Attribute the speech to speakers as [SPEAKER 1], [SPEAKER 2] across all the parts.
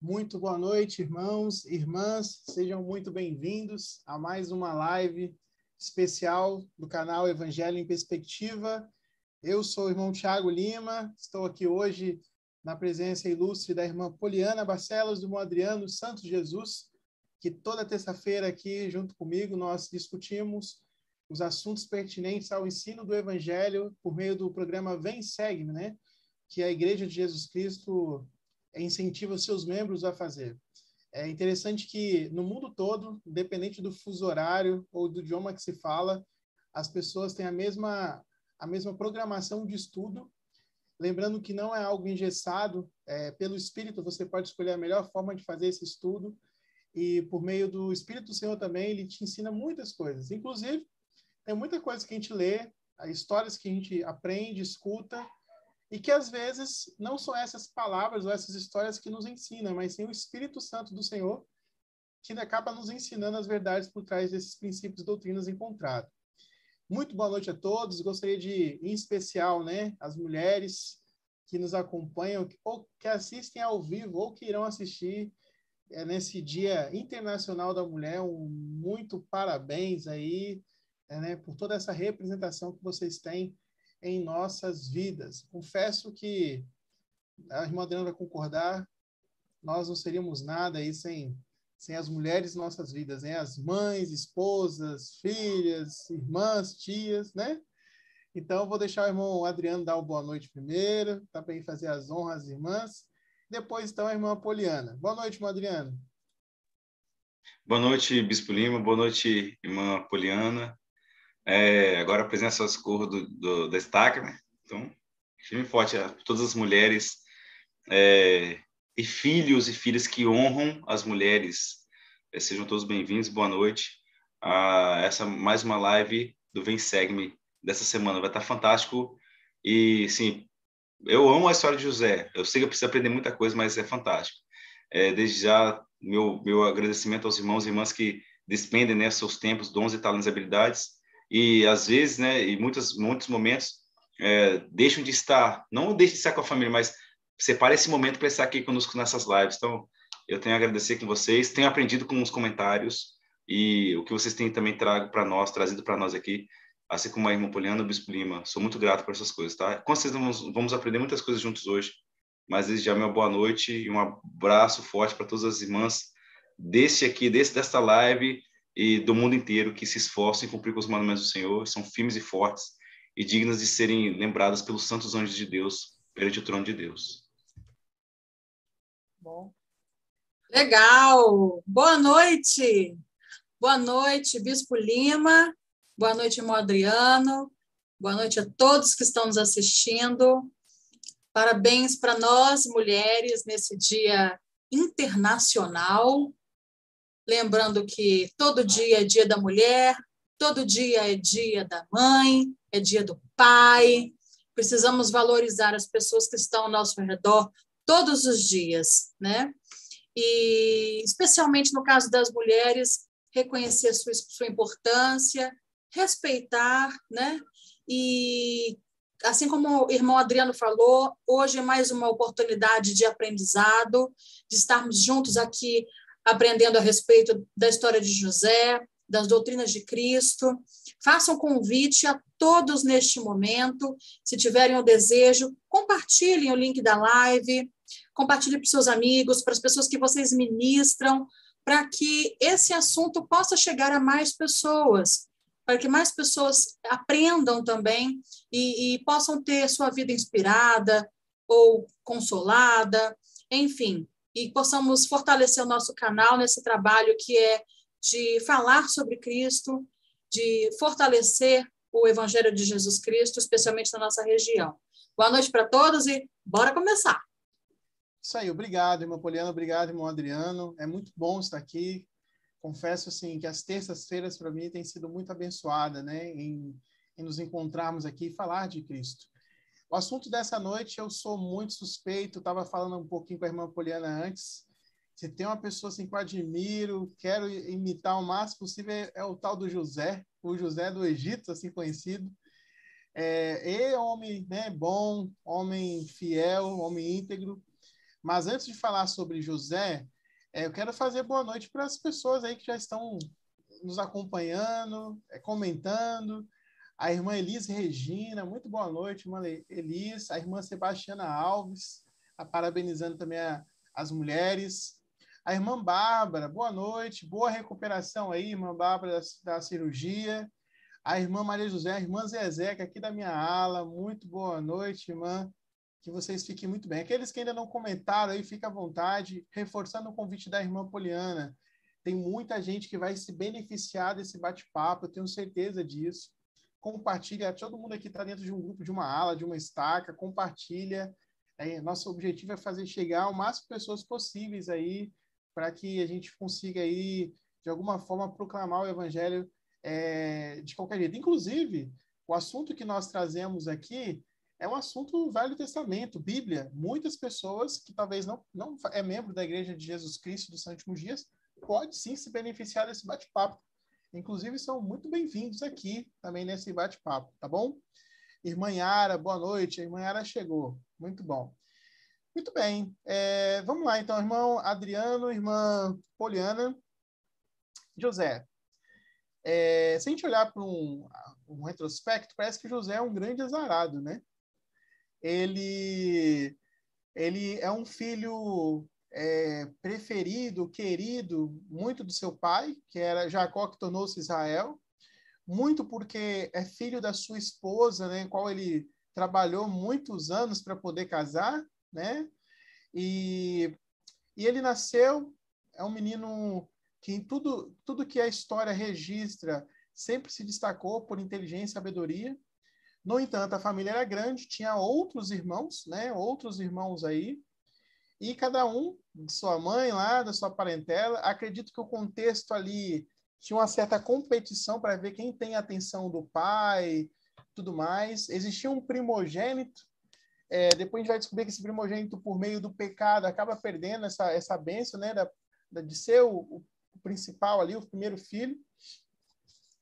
[SPEAKER 1] Muito boa noite, irmãos, irmãs, sejam muito bem-vindos a mais uma live especial do canal Evangelho em Perspectiva. Eu sou o irmão Tiago Lima, estou aqui hoje na presença ilustre da irmã Poliana Barcelos, do Adriano Santos Jesus, que toda terça-feira aqui, junto comigo, nós discutimos os assuntos pertinentes ao ensino do Evangelho por meio do programa Vem Segue, né? Que a Igreja de Jesus Cristo incentiva os seus membros a fazer. É interessante que no mundo todo, independente do fuso horário ou do idioma que se fala, as pessoas têm a mesma a mesma programação de estudo. Lembrando que não é algo engessado, é, pelo Espírito você pode escolher a melhor forma de fazer esse estudo e por meio do Espírito do Senhor também ele te ensina muitas coisas. Inclusive tem muita coisa que a gente lê, histórias que a gente aprende, escuta e que às vezes não são essas palavras ou essas histórias que nos ensinam, mas sim o Espírito Santo do Senhor que acaba nos ensinando as verdades por trás desses princípios e doutrinas encontrados. Muito boa noite a todos. Gostaria de, em especial, né, as mulheres que nos acompanham, ou que assistem ao vivo, ou que irão assistir é, nesse Dia Internacional da Mulher. Um muito parabéns aí, é, né, por toda essa representação que vocês têm em nossas vidas. Confesso que a irmã Adriana vai concordar, nós não seríamos nada aí sem, sem as mulheres em nossas vidas, né? As mães, esposas, filhas, irmãs, tias, né? Então, vou deixar o irmão Adriano dar uma boa noite primeiro, tá para fazer as honras às irmãs. Depois, então, a irmã Poliana. Boa noite, irmão Adriano.
[SPEAKER 2] Boa noite, Bispo Lima. Boa noite, irmã Poliana. É, agora a presença socorro do, do, da estaca, né? Então, firme forte a todas as mulheres é, e filhos e filhas que honram as mulheres. É, sejam todos bem-vindos, boa noite. a essa mais uma live do Vem Segue-me dessa semana. Vai estar fantástico. E, sim, eu amo a história de José. Eu sei que eu preciso aprender muita coisa, mas é fantástico. É, desde já, meu, meu agradecimento aos irmãos e irmãs que despendem né, seus tempos, dons e talentos e habilidades e às vezes, né, em muitos muitos momentos é, deixam de estar, não deixem de estar com a família, mas separe esse momento para estar aqui conosco nessas lives. Então, eu tenho a agradecer com vocês, tenho aprendido com os comentários e o que vocês têm também trago para nós, trazido para nós aqui, assim como a irmã Poliana, o Bispo Lima. Sou muito grato por essas coisas, tá? Com certeza vamos, vamos aprender muitas coisas juntos hoje, mas desde já uma boa noite e um abraço forte para todas as irmãs desse aqui, desse desta live e do mundo inteiro que se esforçam em cumprir com os mandamentos do Senhor, são firmes e fortes e dignas de serem lembradas pelos santos anjos de Deus perante o trono de Deus.
[SPEAKER 3] Bom. Legal. Boa noite. Boa noite, Bispo Lima. Boa noite, irmão Adriano. Boa noite a todos que estão nos assistindo. Parabéns para nós, mulheres, nesse Dia Internacional lembrando que todo dia é dia da mulher, todo dia é dia da mãe, é dia do pai. Precisamos valorizar as pessoas que estão ao nosso redor todos os dias, né? E especialmente no caso das mulheres, reconhecer sua, sua importância, respeitar, né? E assim como o irmão Adriano falou, hoje é mais uma oportunidade de aprendizado, de estarmos juntos aqui aprendendo a respeito da história de José, das doutrinas de Cristo. Façam convite a todos neste momento. Se tiverem o desejo, compartilhem o link da live, compartilhem para seus amigos, para as pessoas que vocês ministram, para que esse assunto possa chegar a mais pessoas, para que mais pessoas aprendam também e, e possam ter sua vida inspirada ou consolada, enfim, e possamos fortalecer o nosso canal nesse trabalho que é de falar sobre Cristo, de fortalecer o Evangelho de Jesus Cristo, especialmente na nossa região. Boa noite para todos e bora começar.
[SPEAKER 1] Isso aí, obrigado, irmão Poliano, obrigado, irmão Adriano. É muito bom estar aqui. Confesso assim que as terças-feiras para mim têm sido muito abençoada, né, em, em nos encontrarmos aqui e falar de Cristo. O assunto dessa noite eu sou muito suspeito, estava falando um pouquinho com a irmã Poliana antes. Se tem uma pessoa assim que eu admiro, quero imitar o máximo possível, é, o tal do José, o José do Egito, assim conhecido. É, é homem né, bom, homem fiel, homem íntegro. Mas antes de falar sobre José, é, eu quero fazer boa noite para as pessoas aí que já estão nos acompanhando, é, comentando. A irmã Elis Regina, muito boa noite, irmã Elis. A irmã Sebastiana Alves, a parabenizando também a, as mulheres. A irmã Bárbara, boa noite, boa recuperação aí, irmã Bárbara, da, da cirurgia. A irmã Maria José, a irmã Zezeca, aqui da minha ala, muito boa noite, irmã. Que vocês fiquem muito bem. Aqueles que ainda não comentaram aí, fica à vontade, reforçando o convite da irmã Poliana. Tem muita gente que vai se beneficiar desse bate-papo, eu tenho certeza disso. Compartilha, todo mundo aqui está dentro de um grupo, de uma ala, de uma estaca, compartilha. É, nosso objetivo é fazer chegar o máximo pessoas possíveis aí, para que a gente consiga aí, de alguma forma, proclamar o evangelho é, de qualquer jeito. Inclusive, o assunto que nós trazemos aqui é um assunto Velho Testamento, Bíblia. Muitas pessoas que talvez não, não é membro da Igreja de Jesus Cristo dos Últimos Dias pode sim se beneficiar desse bate-papo. Inclusive, são muito bem-vindos aqui também nesse bate-papo, tá bom? Irmã Yara, boa noite. A irmã Yara chegou. Muito bom. Muito bem. É, vamos lá, então, irmão Adriano, irmã Poliana. José. É, se a gente olhar para um, um retrospecto, parece que José é um grande azarado, né? Ele, ele é um filho é, preferido, querido, muito do seu pai, que era Jacó, que tornou-se Israel muito porque é filho da sua esposa, né, qual ele trabalhou muitos anos para poder casar, né? E, e ele nasceu, é um menino que tudo, tudo que a história registra sempre se destacou por inteligência e sabedoria. No entanto, a família era grande, tinha outros irmãos, né? Outros irmãos aí. E cada um, de sua mãe lá, da sua parentela, acredito que o contexto ali tinha uma certa competição para ver quem tem a atenção do pai, tudo mais. Existia um primogênito. É, depois a gente vai descobrir que esse primogênito, por meio do pecado, acaba perdendo essa, essa benção, né, da, da, de ser o, o principal ali, o primeiro filho.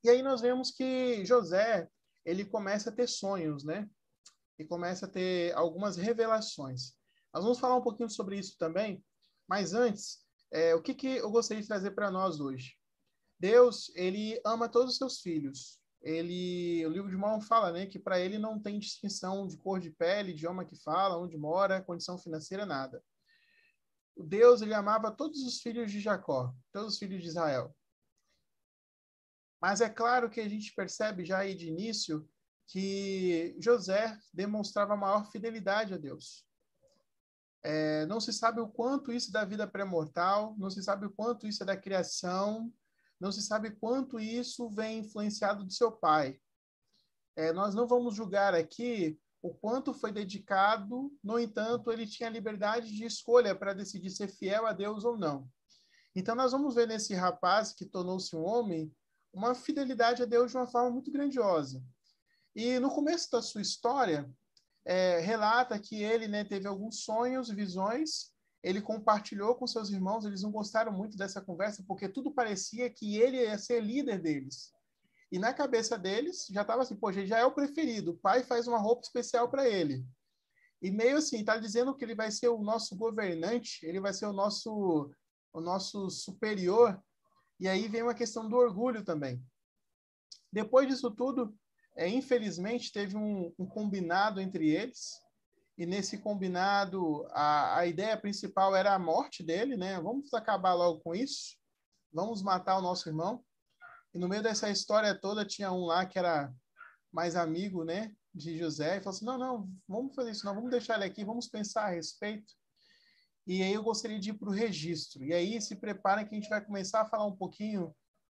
[SPEAKER 1] E aí nós vemos que José, ele começa a ter sonhos, né? E começa a ter algumas revelações. Nós vamos falar um pouquinho sobre isso também, mas antes, é, o que, que eu gostaria de trazer para nós hoje? Deus, ele ama todos os seus filhos. Ele, o livro de Mormon fala, né, que para ele não tem distinção de cor de pele, idioma que fala, onde mora, condição financeira, nada. O Deus, ele amava todos os filhos de Jacó, todos os filhos de Israel. Mas é claro que a gente percebe já aí de início que José demonstrava maior fidelidade a Deus. É, não se sabe o quanto isso é da vida pré-mortal, não se sabe o quanto isso é da criação, não se sabe quanto isso vem influenciado do seu pai. É, nós não vamos julgar aqui o quanto foi dedicado, no entanto, ele tinha liberdade de escolha para decidir ser fiel a Deus ou não. Então, nós vamos ver nesse rapaz que tornou-se um homem uma fidelidade a Deus de uma forma muito grandiosa. E no começo da sua história, é, relata que ele né, teve alguns sonhos, visões, ele compartilhou com seus irmãos, eles não gostaram muito dessa conversa, porque tudo parecia que ele ia ser líder deles. E na cabeça deles, já estava assim, poxa, ele já é o preferido, o pai faz uma roupa especial para ele. E meio assim, está dizendo que ele vai ser o nosso governante, ele vai ser o nosso, o nosso superior. E aí vem uma questão do orgulho também. Depois disso tudo, é, infelizmente, teve um, um combinado entre eles, e nesse combinado a, a ideia principal era a morte dele, né? Vamos acabar logo com isso, vamos matar o nosso irmão. E no meio dessa história toda tinha um lá que era mais amigo, né, de José, e falou assim: não, não, vamos fazer isso, não, vamos deixar ele aqui, vamos pensar a respeito. E aí eu gostaria de ir para o registro. E aí se prepara que a gente vai começar a falar um pouquinho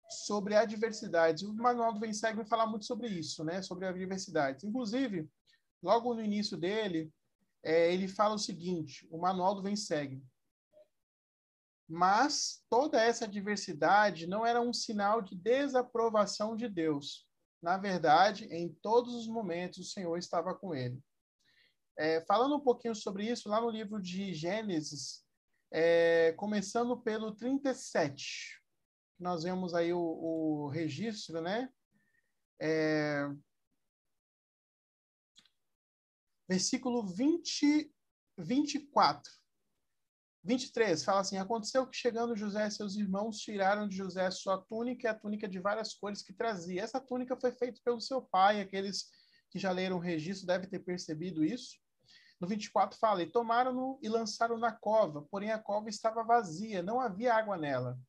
[SPEAKER 1] sobre adversidades. O manual do Venceg vai falar muito sobre isso, né? Sobre adversidades. Inclusive, logo no início dele, é, ele fala o seguinte: o manual do Segue. Mas toda essa diversidade não era um sinal de desaprovação de Deus. Na verdade, em todos os momentos, o Senhor estava com ele. É, falando um pouquinho sobre isso, lá no livro de Gênesis, é, começando pelo 37, nós vemos aí o, o registro, né? É, versículo 20, 24. 23 fala assim: Aconteceu que chegando José e seus irmãos tiraram de José sua túnica e a túnica de várias cores que trazia. Essa túnica foi feita pelo seu pai, aqueles que já leram o registro devem ter percebido isso. No 24 fala: E tomaram-no e lançaram na cova, porém a cova estava vazia, não havia água nela.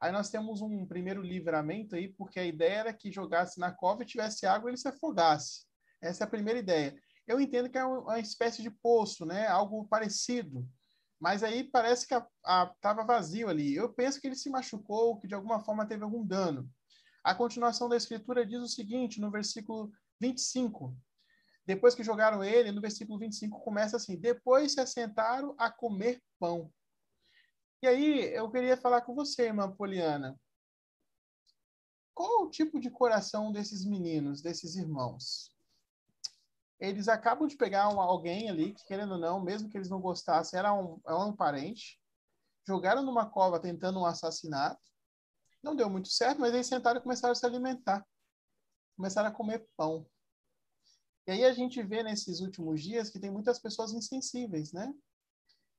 [SPEAKER 1] Aí nós temos um primeiro livramento aí, porque a ideia era que jogasse na cova e tivesse água e ele se afogasse. Essa é a primeira ideia. Eu entendo que é uma espécie de poço, né? Algo parecido. Mas aí parece que estava vazio ali. Eu penso que ele se machucou, que de alguma forma teve algum dano. A continuação da escritura diz o seguinte, no versículo 25. Depois que jogaram ele, no versículo 25 começa assim: Depois se assentaram a comer pão. E aí eu queria falar com você, irmã Poliana. Qual o tipo de coração desses meninos, desses irmãos? Eles acabam de pegar um, alguém ali, que querendo ou não, mesmo que eles não gostassem, era um, era um parente. Jogaram numa cova tentando um assassinato. Não deu muito certo, mas eles sentaram e começaram a se alimentar. Começaram a comer pão. E aí a gente vê nesses últimos dias que tem muitas pessoas insensíveis, né?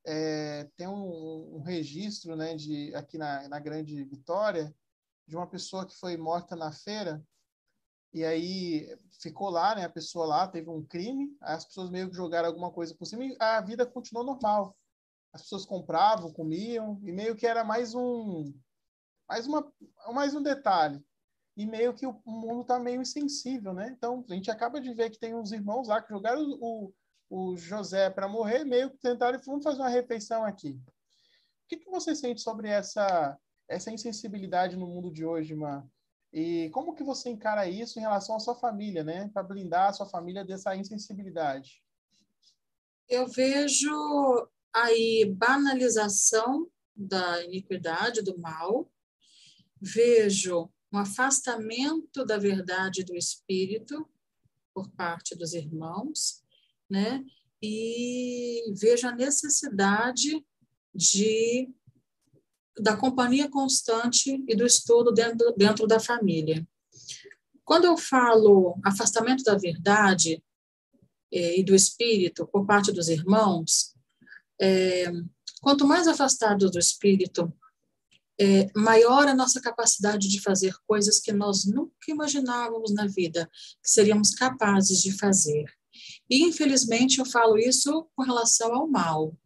[SPEAKER 1] É, tem um, um, registro, né, de aqui na, na Grande Vitória, de uma pessoa que foi morta na feira e aí ficou lá, né? A pessoa lá teve um crime, as pessoas meio que jogaram alguma coisa por cima e a vida continuou normal. As pessoas compravam, comiam e meio que era mais um mais uma mais um detalhe e meio que o mundo está meio insensível, né? Então, a gente acaba de ver que tem uns irmãos lá que jogaram o, o José para morrer, meio que tentaram, vamos fazer uma refeição aqui. O que, que você sente sobre essa, essa insensibilidade no mundo de hoje, Má? E como que você encara isso em relação à sua família, né? Para blindar a sua família dessa insensibilidade?
[SPEAKER 3] Eu vejo aí banalização da iniquidade, do mal. Vejo um afastamento da verdade do espírito por parte dos irmãos, né? E vejo a necessidade de da companhia constante e do estudo dentro, dentro da família. Quando eu falo afastamento da verdade eh, e do espírito por parte dos irmãos, eh, quanto mais afastados do espírito é, maior a nossa capacidade de fazer coisas que nós nunca imaginávamos na vida que seríamos capazes de fazer. E, infelizmente, eu falo isso com relação ao mal.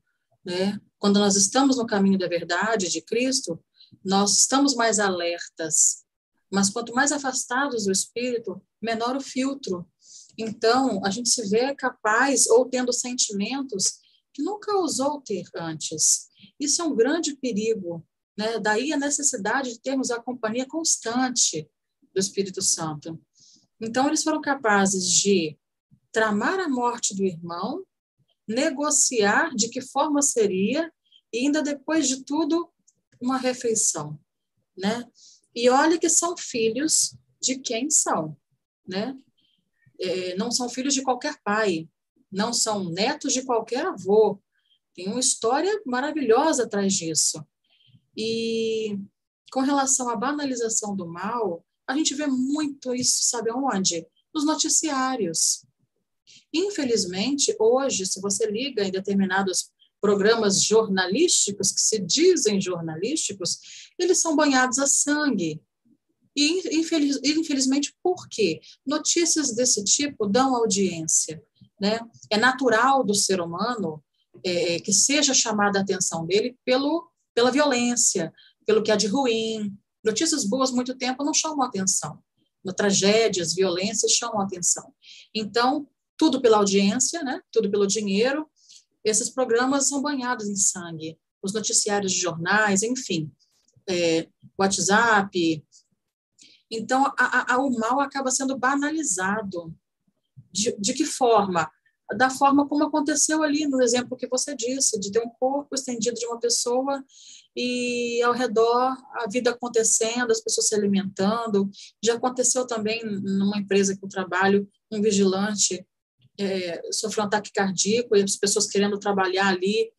[SPEAKER 3] Né? Quando nós estamos no caminho da verdade de Cristo, nós estamos mais alertas. Mas quanto mais afastados do Espírito, menor o filtro. Então, a gente se vê capaz ou tendo sentimentos que nunca ousou ter antes. Isso é um grande perigo né? Daí a necessidade de termos a companhia constante do Espírito Santo. Então, eles foram capazes de tramar a morte do irmão, negociar de que forma seria, e ainda depois de tudo, uma refeição. Né? E olha que são filhos de quem são. Né? É, não são filhos de qualquer pai, não são netos de qualquer avô. Tem uma história maravilhosa atrás disso. E com relação à banalização do mal, a gente vê muito isso, sabe aonde? Nos noticiários. Infelizmente, hoje, se você liga em determinados programas jornalísticos, que se dizem jornalísticos, eles são banhados a sangue. E, infeliz, infelizmente, por quê? Notícias desse tipo dão audiência. Né? É natural do ser humano é, que seja chamada a atenção dele pelo pela violência, pelo que há de ruim. Notícias boas, muito tempo, não chamam atenção. Tragédias, violências chamam atenção. Então, tudo pela audiência, né? tudo pelo dinheiro. Esses programas são banhados em sangue. Os noticiários de jornais, enfim, é, WhatsApp. Então, a, a, o mal acaba sendo banalizado. De, de que forma? da forma como aconteceu ali no exemplo que você disse, de ter um corpo estendido de uma pessoa e ao redor a vida acontecendo, as pessoas se alimentando. Já aconteceu também numa empresa que eu trabalho, um vigilante é, sofreu um ataque cardíaco e as pessoas querendo trabalhar ali.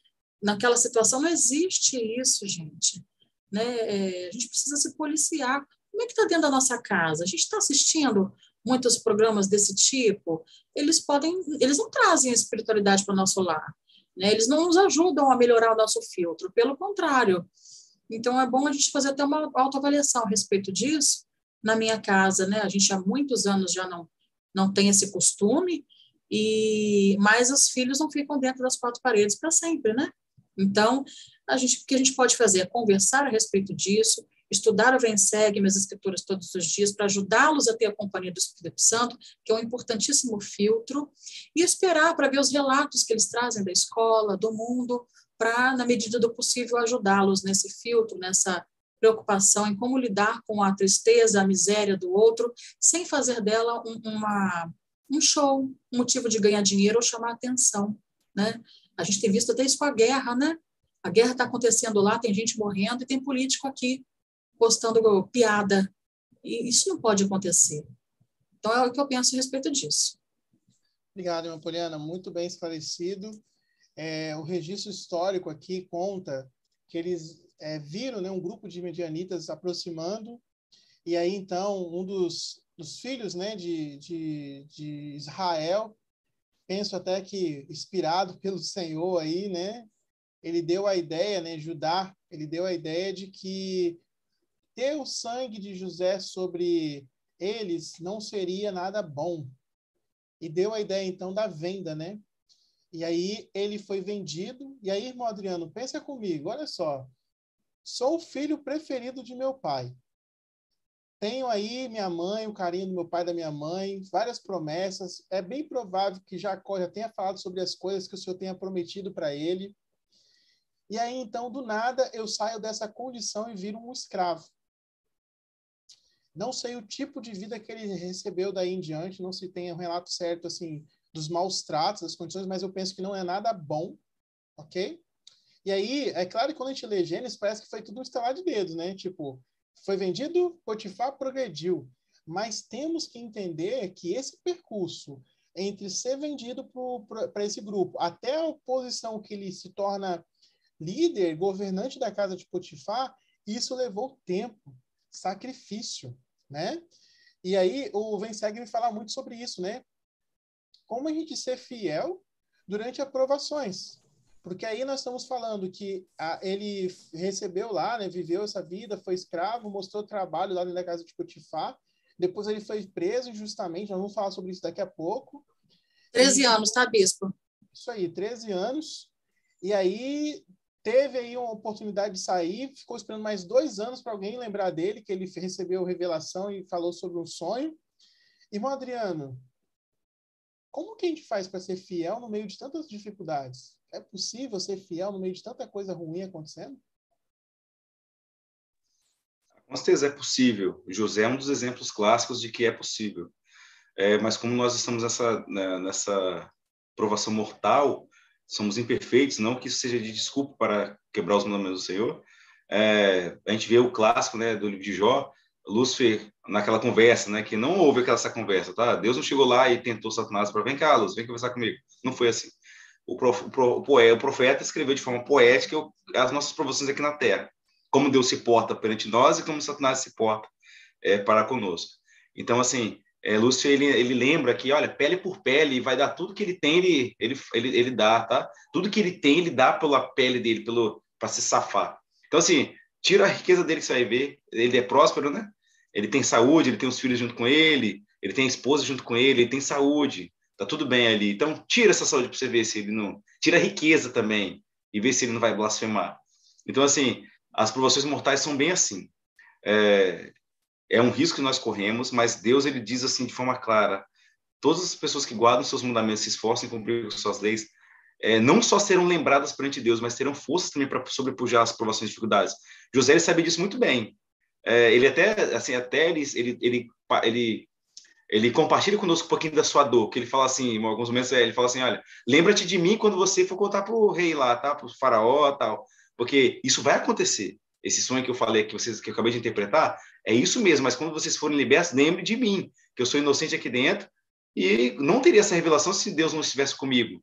[SPEAKER 3] Naquela situação não existe isso, gente. Né? É, a gente precisa se policiar. Como é que está dentro da nossa casa? A gente está assistindo muitos programas desse tipo, eles podem, eles não trazem espiritualidade para o nosso lar. Né? Eles não nos ajudam a melhorar o nosso filtro, pelo contrário. Então, é bom a gente fazer até uma autoavaliação a respeito disso. Na minha casa, né, a gente há muitos anos já não, não tem esse costume, e mas os filhos não ficam dentro das quatro paredes para sempre, né? Então, a gente, o que a gente pode fazer é conversar a respeito disso, estudar o Vem Segue, minhas escrituras todos os dias, para ajudá-los a ter a companhia do Espírito Santo, que é um importantíssimo filtro, e esperar para ver os relatos que eles trazem da escola, do mundo, para, na medida do possível, ajudá-los nesse filtro, nessa preocupação em como lidar com a tristeza, a miséria do outro, sem fazer dela um, uma, um show, um motivo de ganhar dinheiro ou chamar atenção, né? A gente tem visto até isso com a guerra, né? A guerra está acontecendo lá, tem gente morrendo e tem político aqui postando piada. E isso não pode acontecer. Então, é o que eu penso a respeito disso.
[SPEAKER 1] Obrigado, irmã Poliana. Muito bem esclarecido. É, o registro histórico aqui conta que eles é, viram né, um grupo de medianitas aproximando, e aí, então, um dos, dos filhos né, de, de, de Israel, penso até que inspirado pelo Senhor aí, né, ele deu a ideia, né, Judá, ele deu a ideia de que ter o sangue de José sobre eles não seria nada bom. E deu a ideia, então, da venda, né? E aí ele foi vendido. E aí, irmão Adriano, pensa comigo, olha só. Sou o filho preferido de meu pai. Tenho aí minha mãe, o carinho do meu pai da minha mãe, várias promessas. É bem provável que Jacó já tenha falado sobre as coisas que o Senhor tenha prometido para ele. E aí, então, do nada, eu saio dessa condição e viro um escravo. Não sei o tipo de vida que ele recebeu daí em diante, não se tem um relato certo, assim, dos maus tratos, das condições, mas eu penso que não é nada bom, ok? E aí, é claro que quando a gente lê Gênesis, parece que foi tudo um estalar de dedos, né? Tipo, foi vendido, Potifar progrediu. Mas temos que entender que esse percurso entre ser vendido para esse grupo até a posição que ele se torna líder, governante da casa de Potifar, isso levou tempo, sacrifício né? E aí o Venseg me fala muito sobre isso, né? Como a gente ser fiel durante aprovações. Porque aí nós estamos falando que a, ele recebeu lá, né, viveu essa vida, foi escravo, mostrou trabalho lá dentro da casa de Potifar. Depois ele foi preso injustamente, nós vamos falar sobre isso daqui a pouco.
[SPEAKER 3] 13 anos, tá, bispo?
[SPEAKER 1] Isso aí, 13 anos. E aí teve aí uma oportunidade de sair, ficou esperando mais dois anos para alguém lembrar dele, que ele recebeu revelação e falou sobre um sonho. Irmão Adriano, como que a gente faz para ser fiel no meio de tantas dificuldades? É possível ser fiel no meio de tanta coisa ruim acontecendo?
[SPEAKER 2] Com certeza é possível. José é um dos exemplos clássicos de que é possível. É, mas como nós estamos nessa, né, nessa provação mortal, somos imperfeitos, não que isso seja de desculpa para quebrar os mandamentos do Senhor. É, a gente vê o clássico né, do livro de Jó, Lúcifer, naquela conversa, né, que não houve aquela essa conversa, tá? Deus não chegou lá e tentou Satanás para vem cá, Luz, vem conversar comigo. Não foi assim. O, prof, o, profeta escreveu de forma poética as nossas provações aqui na Terra, como Deus se porta perante nós e como Satanás se porta é, para conosco. Então, assim, é, Lúcio ele, ele lembra que, olha, pele por pele, vai dar tudo que ele tem, ele, ele, ele, ele dá, tá? Tudo que ele tem, ele dá pela pele dele, pelo para se safar. Então, assim, tira a riqueza dele que você vai ver, ele é próspero, né? Ele tem saúde, ele tem os filhos junto com ele, ele tem esposa junto com ele, ele tem saúde, tá tudo bem ali. Então, tira essa saúde para você ver se ele não. Tira a riqueza também e ver se ele não vai blasfemar. Então, assim, as provações mortais são bem assim. É, é um risco que nós corremos, mas Deus ele diz assim de forma clara: todas as pessoas que guardam seus mandamentos, se esforçam em cumprir suas leis, é, não só serão lembradas perante Deus, mas terão forças também para sobrepujar as provações e dificuldades. José ele sabia disso muito bem. É, ele até assim até ele ele, ele ele ele compartilha conosco um pouquinho da sua dor, que ele fala assim, em alguns momentos é, ele fala assim, olha, lembra-te de mim quando você for contar para o rei lá, tá, para o faraó, tal, porque isso vai acontecer. Esse sonho que eu falei que vocês que eu acabei de interpretar é isso mesmo, mas quando vocês forem libertos, lembre de mim, que eu sou inocente aqui dentro e não teria essa revelação se Deus não estivesse comigo.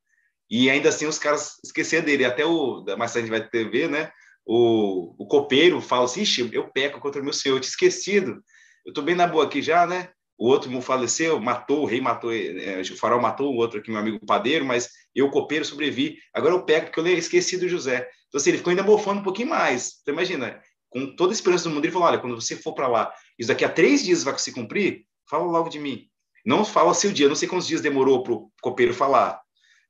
[SPEAKER 2] E ainda assim os caras esqueceram dele. Até o, mais tarde a gente vai ter ver, né? O, o copeiro fala assim, eu peco contra o meu Senhor, eu te esquecido. Eu estou bem na boa aqui já, né? O outro faleceu, matou, o rei matou, é, o faraó matou o outro aqui, meu amigo padeiro, mas eu, copeiro, sobrevivi. Agora eu pego, porque eu esqueci do José. Então, assim, ele ficou ainda mofando um pouquinho mais. Então, imagina, com toda a esperança do mundo, ele falou: olha, quando você for para lá, isso daqui a três dias vai se cumprir, fala logo de mim. Não fala seu dia, não sei quantos dias demorou para o copeiro falar,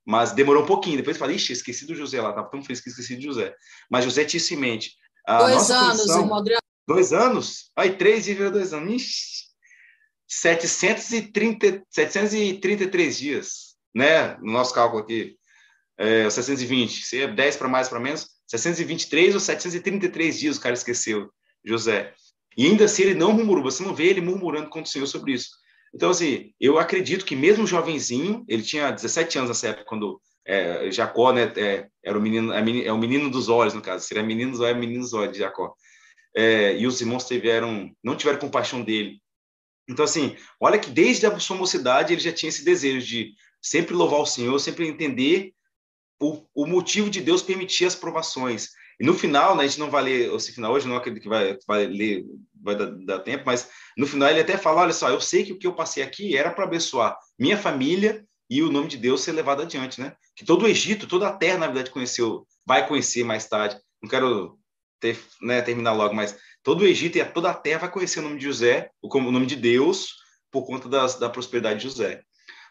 [SPEAKER 2] mas demorou um pouquinho. Depois fala, ixi, esqueci do José lá, estava tão feliz que esqueci do José. Mas José tinha isso em mente.
[SPEAKER 3] A dois anos, condição, irmão Adriano.
[SPEAKER 2] Dois anos? Aí, três e dois anos. Ixi, 730, 733 dias, né? No nosso cálculo aqui, é, 720. Se é 10 para mais para menos, 723 ou 733 dias o cara esqueceu, José. E ainda assim ele não murmurou, você não vê ele murmurando contra o Senhor sobre isso. Então, assim, eu acredito que mesmo jovenzinho, ele tinha 17 anos nessa época, quando é, Jacó, né, é, era o menino, é, o menino dos olhos, no caso, seria menino dos olhos, menino dos olhos de Jacó. É, e os irmãos tiveram, não tiveram compaixão dele. Então, assim, olha que desde a sua mocidade ele já tinha esse desejo de sempre louvar o Senhor, sempre entender o, o motivo de Deus permitir as provações. E no final, né, a gente não vai ler esse final hoje, não acredito que vai, vai ler, vai dar, dar, tempo, mas no final ele até fala: olha só, eu sei que o que eu passei aqui era para abençoar minha família e o nome de Deus ser levado adiante, né? Que todo o Egito, toda a terra, na verdade, conheceu, vai conhecer mais tarde. Não quero ter, né, terminar logo, mas todo o Egito e toda a terra vai conhecer o nome de José, o nome de Deus, por conta das, da prosperidade de José.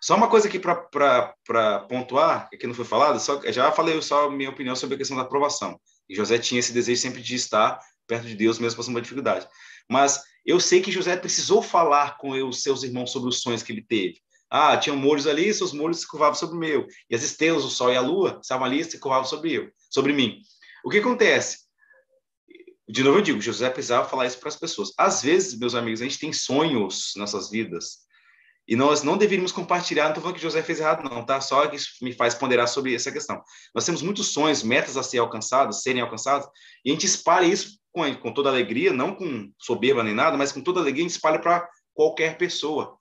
[SPEAKER 2] Só uma coisa aqui para pontuar, que não foi falado, só, já falei só a minha opinião sobre a questão da aprovação. E José tinha esse desejo sempre de estar perto de Deus, mesmo passando uma dificuldade. Mas eu sei que José precisou falar com os seus irmãos sobre os sonhos que ele teve. Ah, tinham molhos ali, seus molhos se curvavam sobre o meu. E as estrelas, o sol e a lua, estavam ali se curvavam sobre eu, sobre mim. O que acontece? De novo eu digo, José precisava falar isso para as pessoas. Às vezes, meus amigos, a gente tem sonhos nossas vidas e nós não deveríamos compartilhar. Não estou falando que José fez errado, não, tá? Só que isso me faz ponderar sobre essa questão. Nós temos muitos sonhos, metas a ser alcançadas, serem alcançadas, e a gente espalha isso com, com toda alegria, não com soberba nem nada, mas com toda alegria a gente espalha para qualquer pessoa.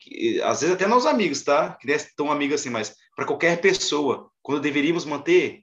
[SPEAKER 2] Que, às vezes até nós amigos, tá? Que não é tão amigo assim, mas para qualquer pessoa. Quando deveríamos manter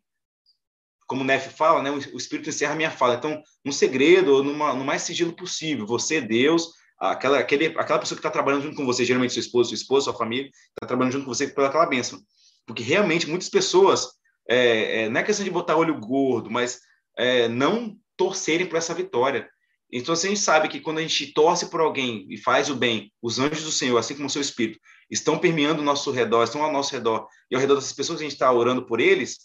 [SPEAKER 2] como o Neff fala, né, o Espírito encerra a minha fala. Então, um segredo, numa, no mais sigilo possível, você, Deus, aquela, aquele, aquela pessoa que está trabalhando junto com você, geralmente seu esposo, sua esposa, sua família, está trabalhando junto com você pela aquela bênção. Porque realmente muitas pessoas, é, é, não é questão de botar olho gordo, mas é, não torcerem por essa vitória. Então, assim, a gente sabe que quando a gente torce por alguém e faz o bem, os anjos do Senhor, assim como o seu Espírito, estão permeando o nosso redor, estão ao nosso redor, e ao redor dessas pessoas que a gente está orando por eles,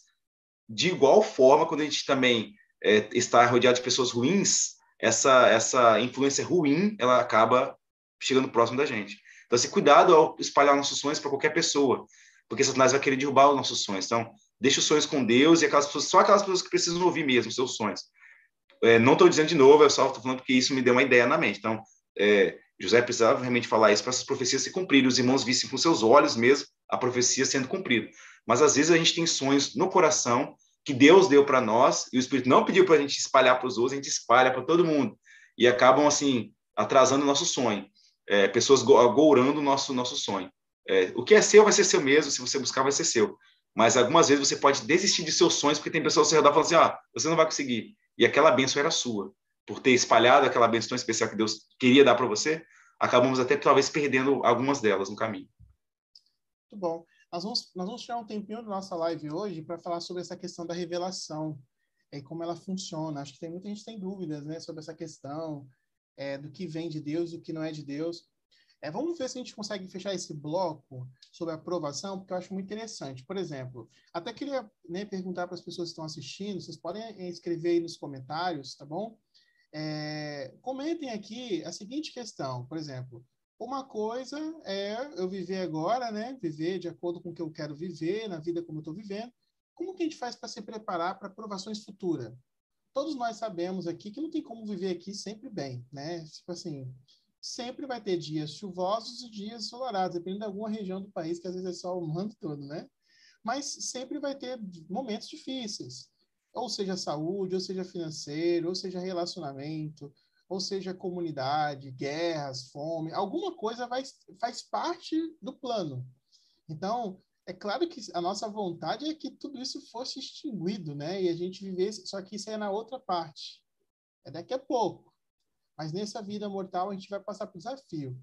[SPEAKER 2] de igual forma, quando a gente também é, está rodeado de pessoas ruins, essa, essa influência ruim, ela acaba chegando próximo da gente. Então, assim, cuidado ao espalhar nossos sonhos para qualquer pessoa, porque Satanás vai querer derrubar os nossos sonhos. Então, deixe os sonhos com Deus e aquelas pessoas, só aquelas pessoas que precisam ouvir mesmo seus sonhos. É, não estou dizendo de novo, eu só estou falando porque isso me deu uma ideia na mente. Então, é, José precisava realmente falar isso para essas profecias se cumprirem, os irmãos vissem com seus olhos mesmo a profecia sendo cumprida. Mas às vezes a gente tem sonhos no coração que Deus deu para nós e o Espírito não pediu para a gente espalhar para os outros, a gente espalha para todo mundo e acabam assim atrasando o nosso sonho. É, pessoas gourando o nosso nosso sonho. É, o que é seu vai ser seu mesmo, se você buscar vai ser seu. Mas algumas vezes você pode desistir de seus sonhos porque tem pessoas ao seu redor falando assim, ah, você não vai conseguir. E aquela bênção era sua. Por ter espalhado aquela bênção tão especial que Deus queria dar para você, acabamos até talvez perdendo algumas delas no caminho.
[SPEAKER 1] Muito bom. Nós vamos, nós vamos tirar um tempinho da nossa live hoje para falar sobre essa questão da revelação e como ela funciona. Acho que tem muita gente tem dúvidas né, sobre essa questão é, do que vem de Deus, do que não é de Deus. É, vamos ver se a gente consegue fechar esse bloco sobre aprovação, porque eu acho muito interessante. Por exemplo, até queria né, perguntar para as pessoas que estão assistindo, vocês podem é, escrever aí nos comentários, tá bom? É, comentem aqui a seguinte questão, por exemplo, uma coisa é eu viver agora, né? Viver de acordo com o que eu quero viver, na vida como eu estou vivendo. Como que a gente faz para se preparar para provações futuras? Todos nós sabemos aqui que não tem como viver aqui sempre bem, né? Tipo assim, sempre vai ter dias chuvosos e dias ensolarados, dependendo de alguma região do país, que às vezes é só o mundo todo, né? Mas sempre vai ter momentos difíceis, ou seja saúde, ou seja financeiro, ou seja relacionamento, ou seja, comunidade, guerras, fome, alguma coisa vai, faz parte do plano. Então, é claro que a nossa vontade é que tudo isso fosse extinguido, né? E a gente vivesse, só que isso é na outra parte. É daqui a pouco. Mas nessa vida mortal a gente vai passar por desafio.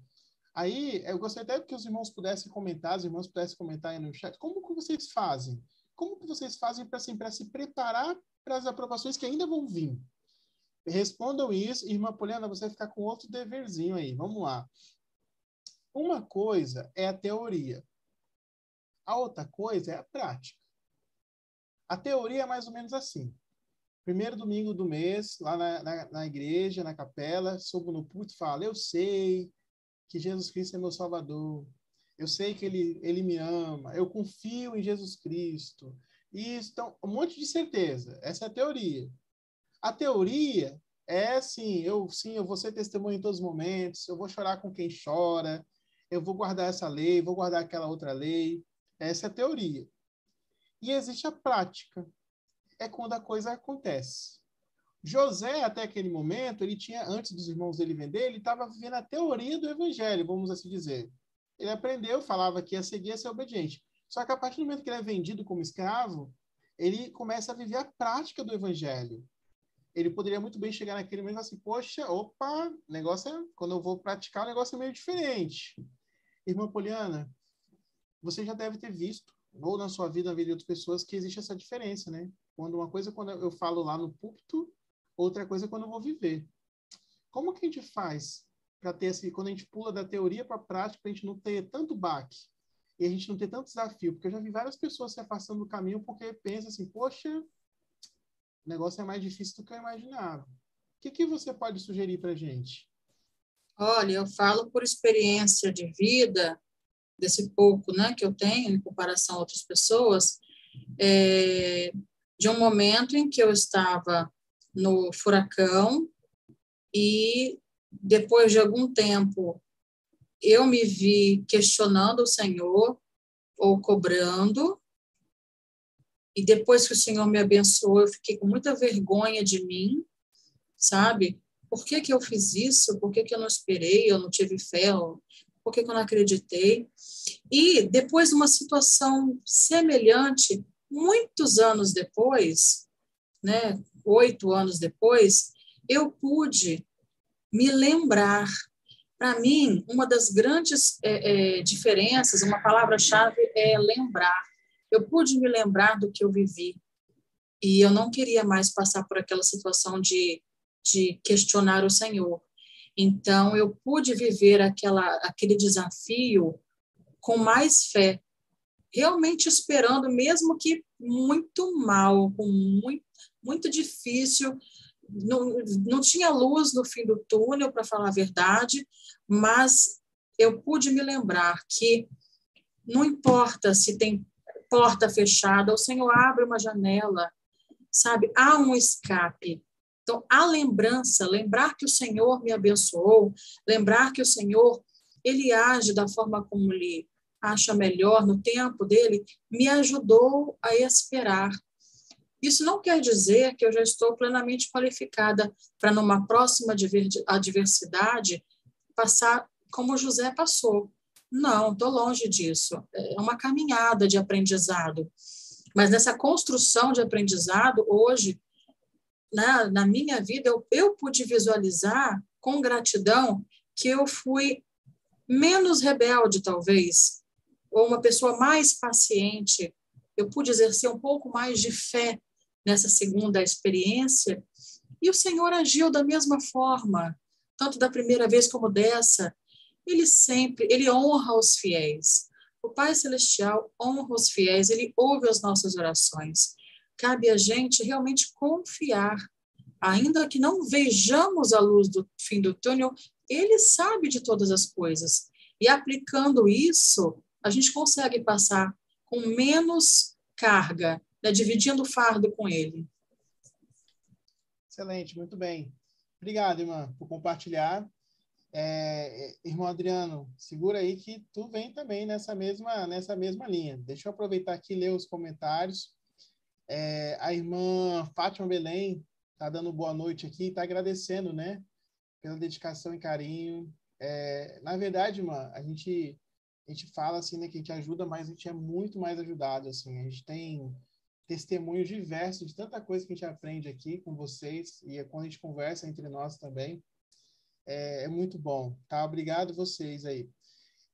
[SPEAKER 1] Aí, eu gostaria até que os irmãos pudessem comentar, os irmãos pudessem comentar aí no chat, como que vocês fazem? Como que vocês fazem para assim, se preparar para as aprovações que ainda vão vir? Respondam isso. Irmã Poliana, você vai ficar com outro deverzinho aí. Vamos lá. Uma coisa é a teoria. A outra coisa é a prática. A teoria é mais ou menos assim. Primeiro domingo do mês, lá na, na, na igreja, na capela, subo no púlpito e falo, eu sei que Jesus Cristo é meu Salvador. Eu sei que ele, ele me ama. Eu confio em Jesus Cristo. E então, um monte de certeza. Essa é a teoria. A teoria é assim, eu sim, eu vou ser testemunho em todos os momentos, eu vou chorar com quem chora, eu vou guardar essa lei, vou guardar aquela outra lei. Essa é a teoria. E existe a prática. É quando a coisa acontece. José, até aquele momento, ele tinha, antes dos irmãos dele vender, ele estava vivendo a teoria do evangelho, vamos assim dizer. Ele aprendeu, falava que ia seguir, ia ser obediente. Só que a partir do momento que ele é vendido como escravo, ele começa a viver a prática do evangelho ele poderia muito bem chegar naquele momento e falar assim, poxa, opa, negócio é, quando eu vou praticar, o negócio é meio diferente. Irmã Poliana, você já deve ter visto, ou na sua vida, na vida de outras pessoas, que existe essa diferença, né? Quando uma coisa, quando eu falo lá no púlpito, outra coisa é quando eu vou viver. Como que a gente faz para ter esse, quando a gente pula da teoria para a prática, para a gente não ter tanto baque e a gente não ter tanto desafio? Porque eu já vi várias pessoas se afastando do caminho porque pensam assim, poxa, o negócio é mais difícil do que eu imaginava. O que, que você pode sugerir para a gente?
[SPEAKER 3] Olha, eu falo por experiência de vida, desse pouco né, que eu tenho em comparação a outras pessoas, é, de um momento em que eu estava no furacão e depois de algum tempo eu me vi questionando o Senhor ou cobrando e depois que o Senhor me abençoou, eu fiquei com muita vergonha de mim, sabe? Por que, que eu fiz isso? Por que, que eu não esperei? Eu não tive fé? Por que, que eu não acreditei? E depois de uma situação semelhante, muitos anos depois, né, oito anos depois, eu pude me lembrar. Para mim, uma das grandes é, é, diferenças, uma palavra-chave é lembrar eu pude me lembrar do que eu vivi e eu não queria mais passar por aquela situação de, de questionar o Senhor. Então, eu pude viver aquela, aquele desafio com mais fé, realmente esperando, mesmo que muito mal, com muito, muito difícil, não, não tinha luz no fim do túnel, para falar a verdade, mas eu pude me lembrar que não importa se tem porta fechada, o Senhor abre uma janela, sabe? Há um escape. Então, a lembrança, lembrar que o Senhor me abençoou, lembrar que o Senhor, ele age da forma como ele acha melhor no tempo dele, me ajudou a esperar. Isso não quer dizer que eu já estou plenamente qualificada para, numa próxima adversidade, passar como José passou. Não, estou longe disso. É uma caminhada de aprendizado. Mas nessa construção de aprendizado, hoje, na, na minha vida, eu, eu pude visualizar com gratidão que eu fui menos rebelde, talvez, ou uma pessoa mais paciente. Eu pude exercer um pouco mais de fé nessa segunda experiência. E o Senhor agiu da mesma forma, tanto da primeira vez como dessa ele sempre, ele honra os fiéis. O Pai Celestial honra os fiéis, ele ouve as nossas orações. Cabe a gente realmente confiar, ainda que não vejamos a luz do fim do túnel, ele sabe de todas as coisas. E aplicando isso, a gente consegue passar com menos carga, né, dividindo o fardo com ele.
[SPEAKER 1] Excelente, muito bem. Obrigado, irmã, por compartilhar. É, irmão Adriano, segura aí que tu vem também nessa mesma, nessa mesma linha. Deixa eu aproveitar aqui e ler os comentários. É, a irmã Fátima Belém está dando boa noite aqui e está agradecendo, né? Pela dedicação e carinho. É, na verdade, irmã, a gente, a gente fala assim, né, que a gente ajuda, mas a gente é muito mais ajudado, assim. A gente tem testemunhos diversos de tanta coisa que a gente aprende aqui com vocês e é quando a gente conversa entre nós também é, é muito bom, tá? Obrigado vocês aí.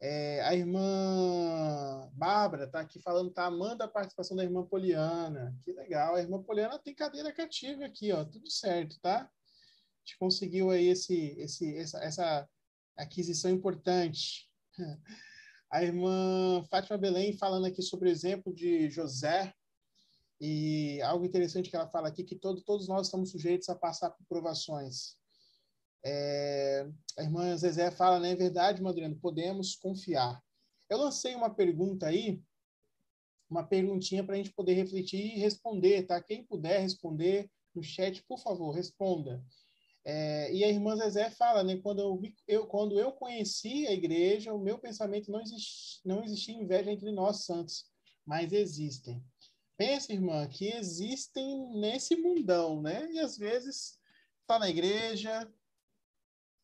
[SPEAKER 1] É, a irmã Bárbara está aqui falando, tá amando a participação da irmã Poliana. Que legal. A irmã Poliana tem cadeira cativa aqui, ó. Tudo certo, tá? A gente conseguiu aí esse, esse, essa, essa aquisição importante. A irmã Fátima Belém falando aqui sobre o exemplo de José, e algo interessante que ela fala aqui, que todo, todos nós estamos sujeitos a passar por provações. É, a irmã Zezé fala, né? É verdade, Madriano, podemos confiar. Eu lancei uma pergunta aí, uma perguntinha para a gente poder refletir e responder, tá? Quem puder responder no chat, por favor, responda. É, e a irmã Zezé fala, né? Quando eu, eu, quando eu conheci a igreja, o meu pensamento não, não existia inveja entre nós santos, mas existem. Pensa, irmã, que existem nesse mundão, né? E às vezes está na igreja,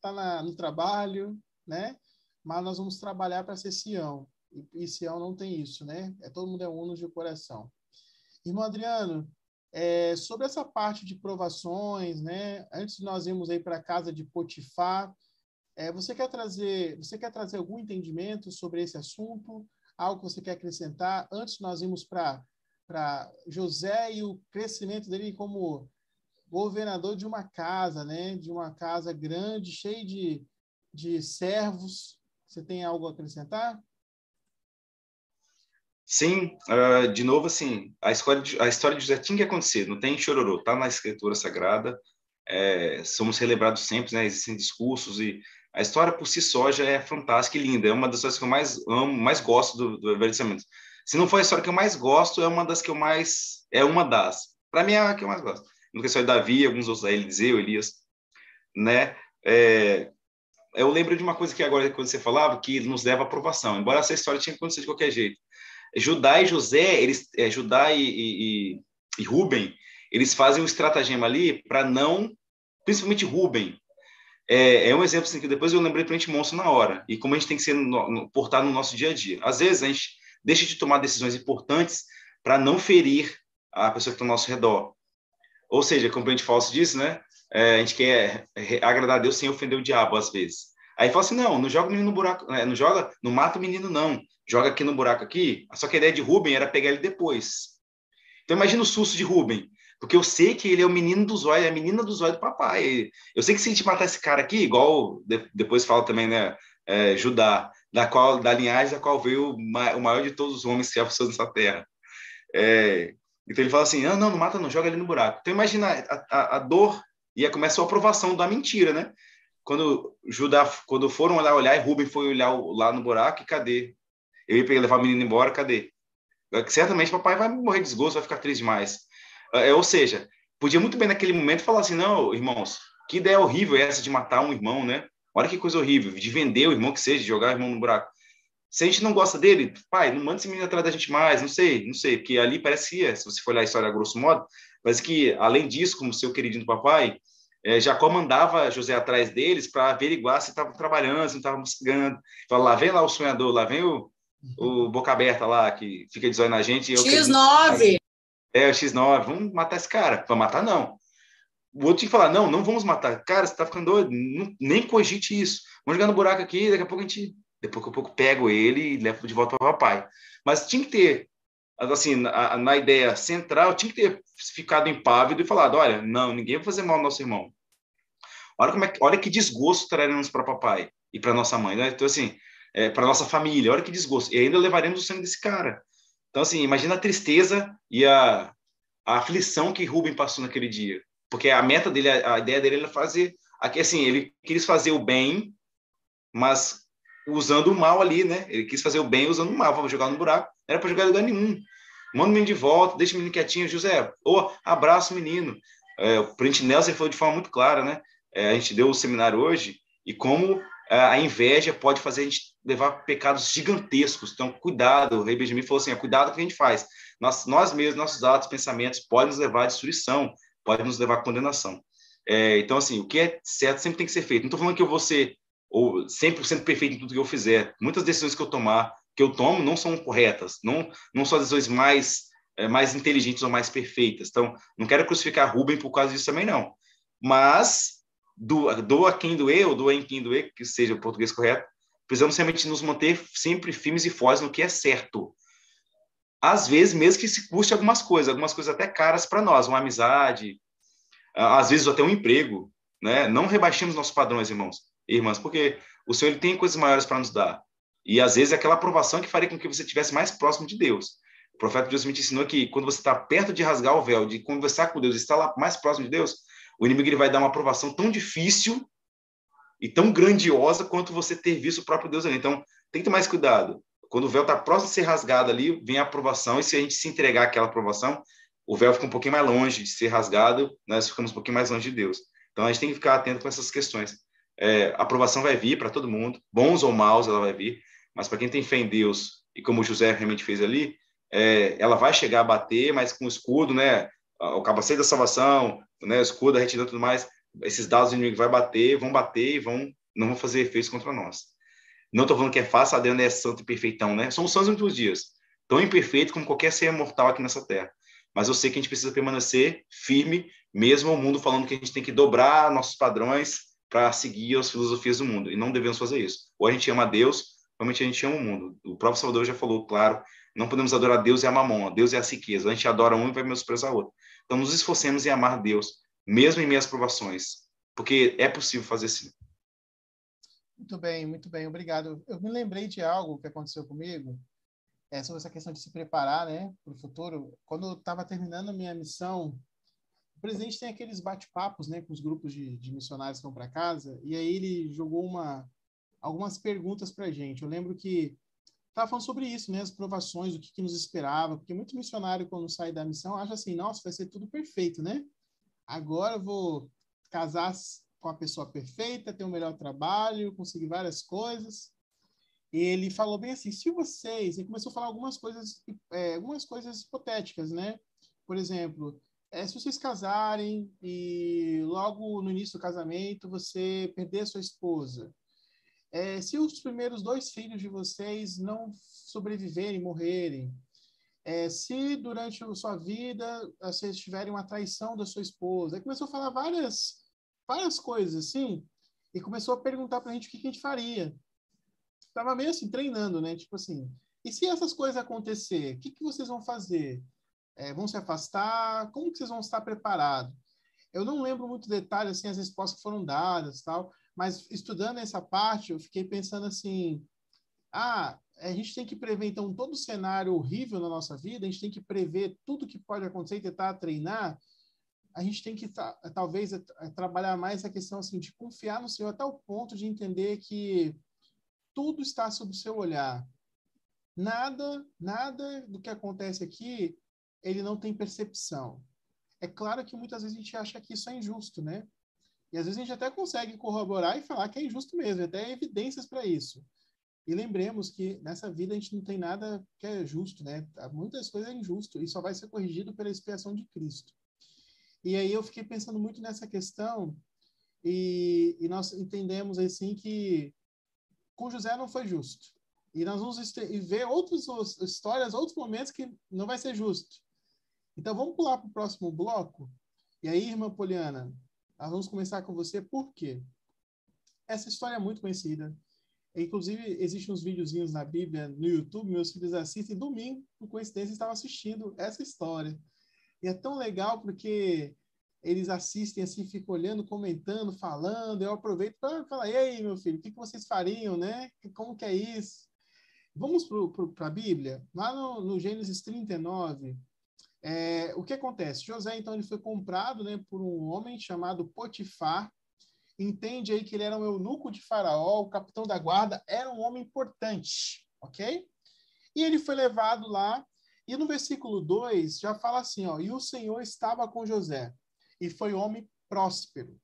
[SPEAKER 1] está no trabalho, né? Mas nós vamos trabalhar para ser Sião. E, e Sião não tem isso, né? É, todo mundo é uno de coração. Irmão Adriano, é, sobre essa parte de provações, né? Antes de nós irmos aí para a casa de Potifar, é, você quer trazer, você quer trazer algum entendimento sobre esse assunto? Algo que você quer acrescentar antes de nós irmos para para José e o crescimento dele como governador de uma casa, né? De uma casa grande, cheia de, de servos. Você tem algo a acrescentar?
[SPEAKER 2] Sim, uh, de novo, assim, a história, de, a história de José tinha que acontecer, não tem chororô, tá na Escritura Sagrada, é, somos relembrados sempre, né? Existem discursos e a história por si só já é fantástica e linda, é uma das histórias que eu mais amo, mais gosto do, do. Se não for a história que eu mais gosto, é uma das que eu mais. É uma das. Para mim é a que eu mais gosto. No que é de Davi, alguns outros, Eliseu, Elias, né? É, eu lembro de uma coisa que agora, quando você falava, que nos leva à aprovação. Embora essa história tinha acontecido de qualquer jeito. Judá e José, eles, é, Judá e, e, e Rubem, eles fazem um estratagema ali para não, principalmente Rubem, é, é, um exemplo assim, que depois eu lembrei para a gente monstro na hora, e como a gente tem que ser no, no, portar no nosso dia a dia. Às vezes a gente deixa de tomar decisões importantes para não ferir a pessoa que está ao nosso redor. Ou seja, como a gente falso disso, né? É, a gente quer agradar a Deus sem ofender o diabo, às vezes. Aí fala assim, não, não joga o menino no buraco, né? não joga, não mata o menino, não. Joga aqui no buraco aqui. Só que a ideia de Rubem era pegar ele depois. Então imagina o susto de Rubem, porque eu sei que ele é o menino dos olhos, é a menina dos olhos do papai. Eu sei que se a gente matar esse cara aqui, igual depois fala também, né, é, Judá, da qual da linhagem da qual veio o maior de todos os homens que já passou nessa terra. É, então ele fala assim, não, não, não mata não, joga ali no buraco. Então imagina a, a, a dor e aí começa a aprovação da mentira, né? Quando Judá, quando foram lá olhar e Rubem foi olhar lá no buraco, e cadê? Eu ia levar o menino embora, cadê? Certamente papai vai morrer de desgosto, vai ficar triste demais. É, ou seja, podia muito bem naquele momento falar assim, não, irmãos, que ideia horrível é essa de matar um irmão, né? Olha que coisa horrível, de vender o irmão que seja, de jogar o irmão no buraco. Se a gente não gosta dele, pai, não manda esse menino atrás da gente mais, não sei, não sei, porque ali parecia, se você for olhar a história a grosso modo, parece que, além disso, como seu queridinho papai, é, Jacó mandava José atrás deles para averiguar se estavam trabalhando, se não estavam buscando. Fala, lá vem lá o sonhador, lá vem o, o boca aberta lá, que fica de na gente.
[SPEAKER 3] X9!
[SPEAKER 2] É, o X9, vamos matar esse cara. Para matar, não o outro tinha que falar, não, não vamos matar. Cara, você tá ficando doido, não, nem cogite isso. Vamos jogar no buraco aqui, daqui a pouco a gente, depois a pouco pego ele e levo de volta para o papai. Mas tinha que ter, assim, na, na, ideia central, tinha que ter ficado impávido e falado, olha, não, ninguém vai fazer mal ao nosso irmão. Olha, como é, olha que desgosto traremos para papai e para nossa mãe, né? Então, assim, é, para nossa família, olha que desgosto. E ainda levaremos o sangue desse cara. Então, assim, imagina a tristeza e a, a aflição que Rubem passou naquele dia porque a meta dele, a, ideia dele era fazer, aqui assim, ele quis fazer o bem, mas usando o mal ali, né? Ele quis fazer o bem usando o mal, vamos jogar no buraco, era para jogar em lugar nenhum. Manda o menino de volta, deixa o menino quietinho, José, ou abraça o menino. É, o Print Nelson falou de forma muito clara, né? É, a gente deu o seminário hoje e como é, a inveja pode fazer a gente levar pecados gigantescos. Então, cuidado. O rei Benjamin falou assim: cuidado com o que a gente faz. Nós, nós mesmos, nossos atos, pensamentos podem nos levar à destruição pode nos levar à condenação. É, então, assim, o que é certo sempre tem que ser feito. Não estou falando que eu vou ser ou 100% perfeito em tudo que eu fizer. Muitas decisões que eu tomar, que eu tomo, não são corretas, não, não são as decisões mais, é, mais inteligentes ou mais perfeitas. Então, não quero crucificar Rubem por causa disso também, não. Mas, doa, doa quem doer, ou doa em quem doer, que seja o português correto, precisamos realmente nos manter sempre firmes e fortes no que é certo. Às vezes, mesmo que se custe algumas coisas, algumas coisas até caras para nós, uma amizade, às vezes até um emprego, né? Não rebaixemos nossos padrões, irmãos irmãs, porque o Senhor ele tem coisas maiores para nos dar. E às vezes é aquela aprovação que faria com que você estivesse mais próximo de Deus. O profeta Deus me ensinou que quando você está perto de rasgar o véu, de conversar com Deus, estar lá mais próximo de Deus, o inimigo ele vai dar uma aprovação tão difícil e tão grandiosa quanto você ter visto o próprio Deus ali. Então, tem que ter mais cuidado. Quando o véu está próximo de ser rasgado ali, vem a aprovação, e se a gente se entregar àquela aprovação, o véu fica um pouquinho mais longe de ser rasgado, nós ficamos um pouquinho mais longe de Deus. Então, a gente tem que ficar atento com essas questões. É, a aprovação vai vir para todo mundo, bons ou maus, ela vai vir, mas para quem tem fé em Deus, e como o José realmente fez ali, é, ela vai chegar a bater, mas com o escudo, né, o capacete da salvação, né, o escudo, a retidão e tudo mais, esses dados do inimigo vai bater, vão bater e vão não vão fazer efeitos contra nós. Não estou falando que é fácil, Adriano é santo e perfeitão, né? Somos santos muitos dias, tão imperfeito como qualquer ser mortal aqui nessa terra. Mas eu sei que a gente precisa permanecer firme, mesmo o mundo falando que a gente tem que dobrar nossos padrões para seguir as filosofias do mundo. E não devemos fazer isso. Ou a gente ama Deus, realmente a gente ama o mundo. O próprio Salvador já falou, claro, não podemos adorar Deus e a mamon. Deus é a riqueza. A gente adora um e vai menosprezar o outro. Então, nos esforcemos em amar Deus, mesmo em minhas provações, porque é possível fazer sim.
[SPEAKER 1] Muito bem, muito bem, obrigado. Eu me lembrei de algo que aconteceu comigo, é, sobre essa questão de se preparar né, para o futuro. Quando eu estava terminando a minha missão, o presidente tem aqueles bate-papos né, com os grupos de, de missionários que vão para casa, e aí ele jogou uma, algumas perguntas para a gente. Eu lembro que estava falando sobre isso, né, as provações, o que, que nos esperava, porque muito missionário, quando sai da missão, acha assim, nossa, vai ser tudo perfeito, né? agora eu vou casar com a pessoa perfeita, ter o um melhor trabalho, conseguir várias coisas. Ele falou bem assim, se vocês, ele começou a falar algumas coisas, é, algumas coisas hipotéticas, né? Por exemplo, é, se vocês casarem e logo no início do casamento você perder sua esposa, é, se os primeiros dois filhos de vocês não sobreviverem, morrerem, é, se durante a sua vida vocês tiverem uma traição da sua esposa. Aí começou a falar várias, várias coisas assim, e começou a perguntar para a gente o que, que a gente faria. Tava meio assim, treinando, né? Tipo assim, e se essas coisas acontecer, o que, que vocês vão fazer? É, vão se afastar? Como que vocês vão estar preparados? Eu não lembro muito detalhes, assim, as respostas que foram dadas tal, mas estudando essa parte, eu fiquei pensando assim, ah, a gente tem que prever, então, todo cenário horrível na nossa vida, a gente tem que prever tudo que pode acontecer e tentar treinar. A gente tem que, talvez, trabalhar mais a questão assim, de confiar no Senhor até o ponto de entender que tudo está sob o seu olhar. Nada, nada do que acontece aqui, ele não tem percepção. É claro que muitas vezes a gente acha que isso é injusto, né? E às vezes a gente até consegue corroborar e falar que é injusto mesmo, até evidências para isso. E lembremos que nessa vida a gente não tem nada que é justo, né? Muitas coisas é injusto e só vai ser corrigido pela expiação de Cristo. E aí eu fiquei pensando muito nessa questão e, e nós entendemos assim que com José não foi justo. E nós vamos ver outras histórias, outros momentos que não vai ser justo. Então vamos pular para o próximo bloco. E aí, irmã Poliana, nós vamos começar com você. Por quê? Essa história é muito conhecida. Inclusive, existem uns videozinhos na Bíblia no YouTube, meus filhos assistem. Domingo, por coincidência, estavam assistindo essa história. E é tão legal porque eles assistem assim, ficam olhando, comentando, falando. Eu aproveito para falar: e aí, meu filho, o que, que vocês fariam, né? Como que é isso? Vamos para a Bíblia. Lá no, no Gênesis 39, é, o que acontece? José, então, ele foi comprado né, por um homem chamado Potifar entende aí que ele era um eunuco de Faraó, o capitão da guarda, era um homem importante, ok? E ele foi levado lá, e no versículo 2 já fala assim: ó, e o Senhor estava com José, e foi homem próspero.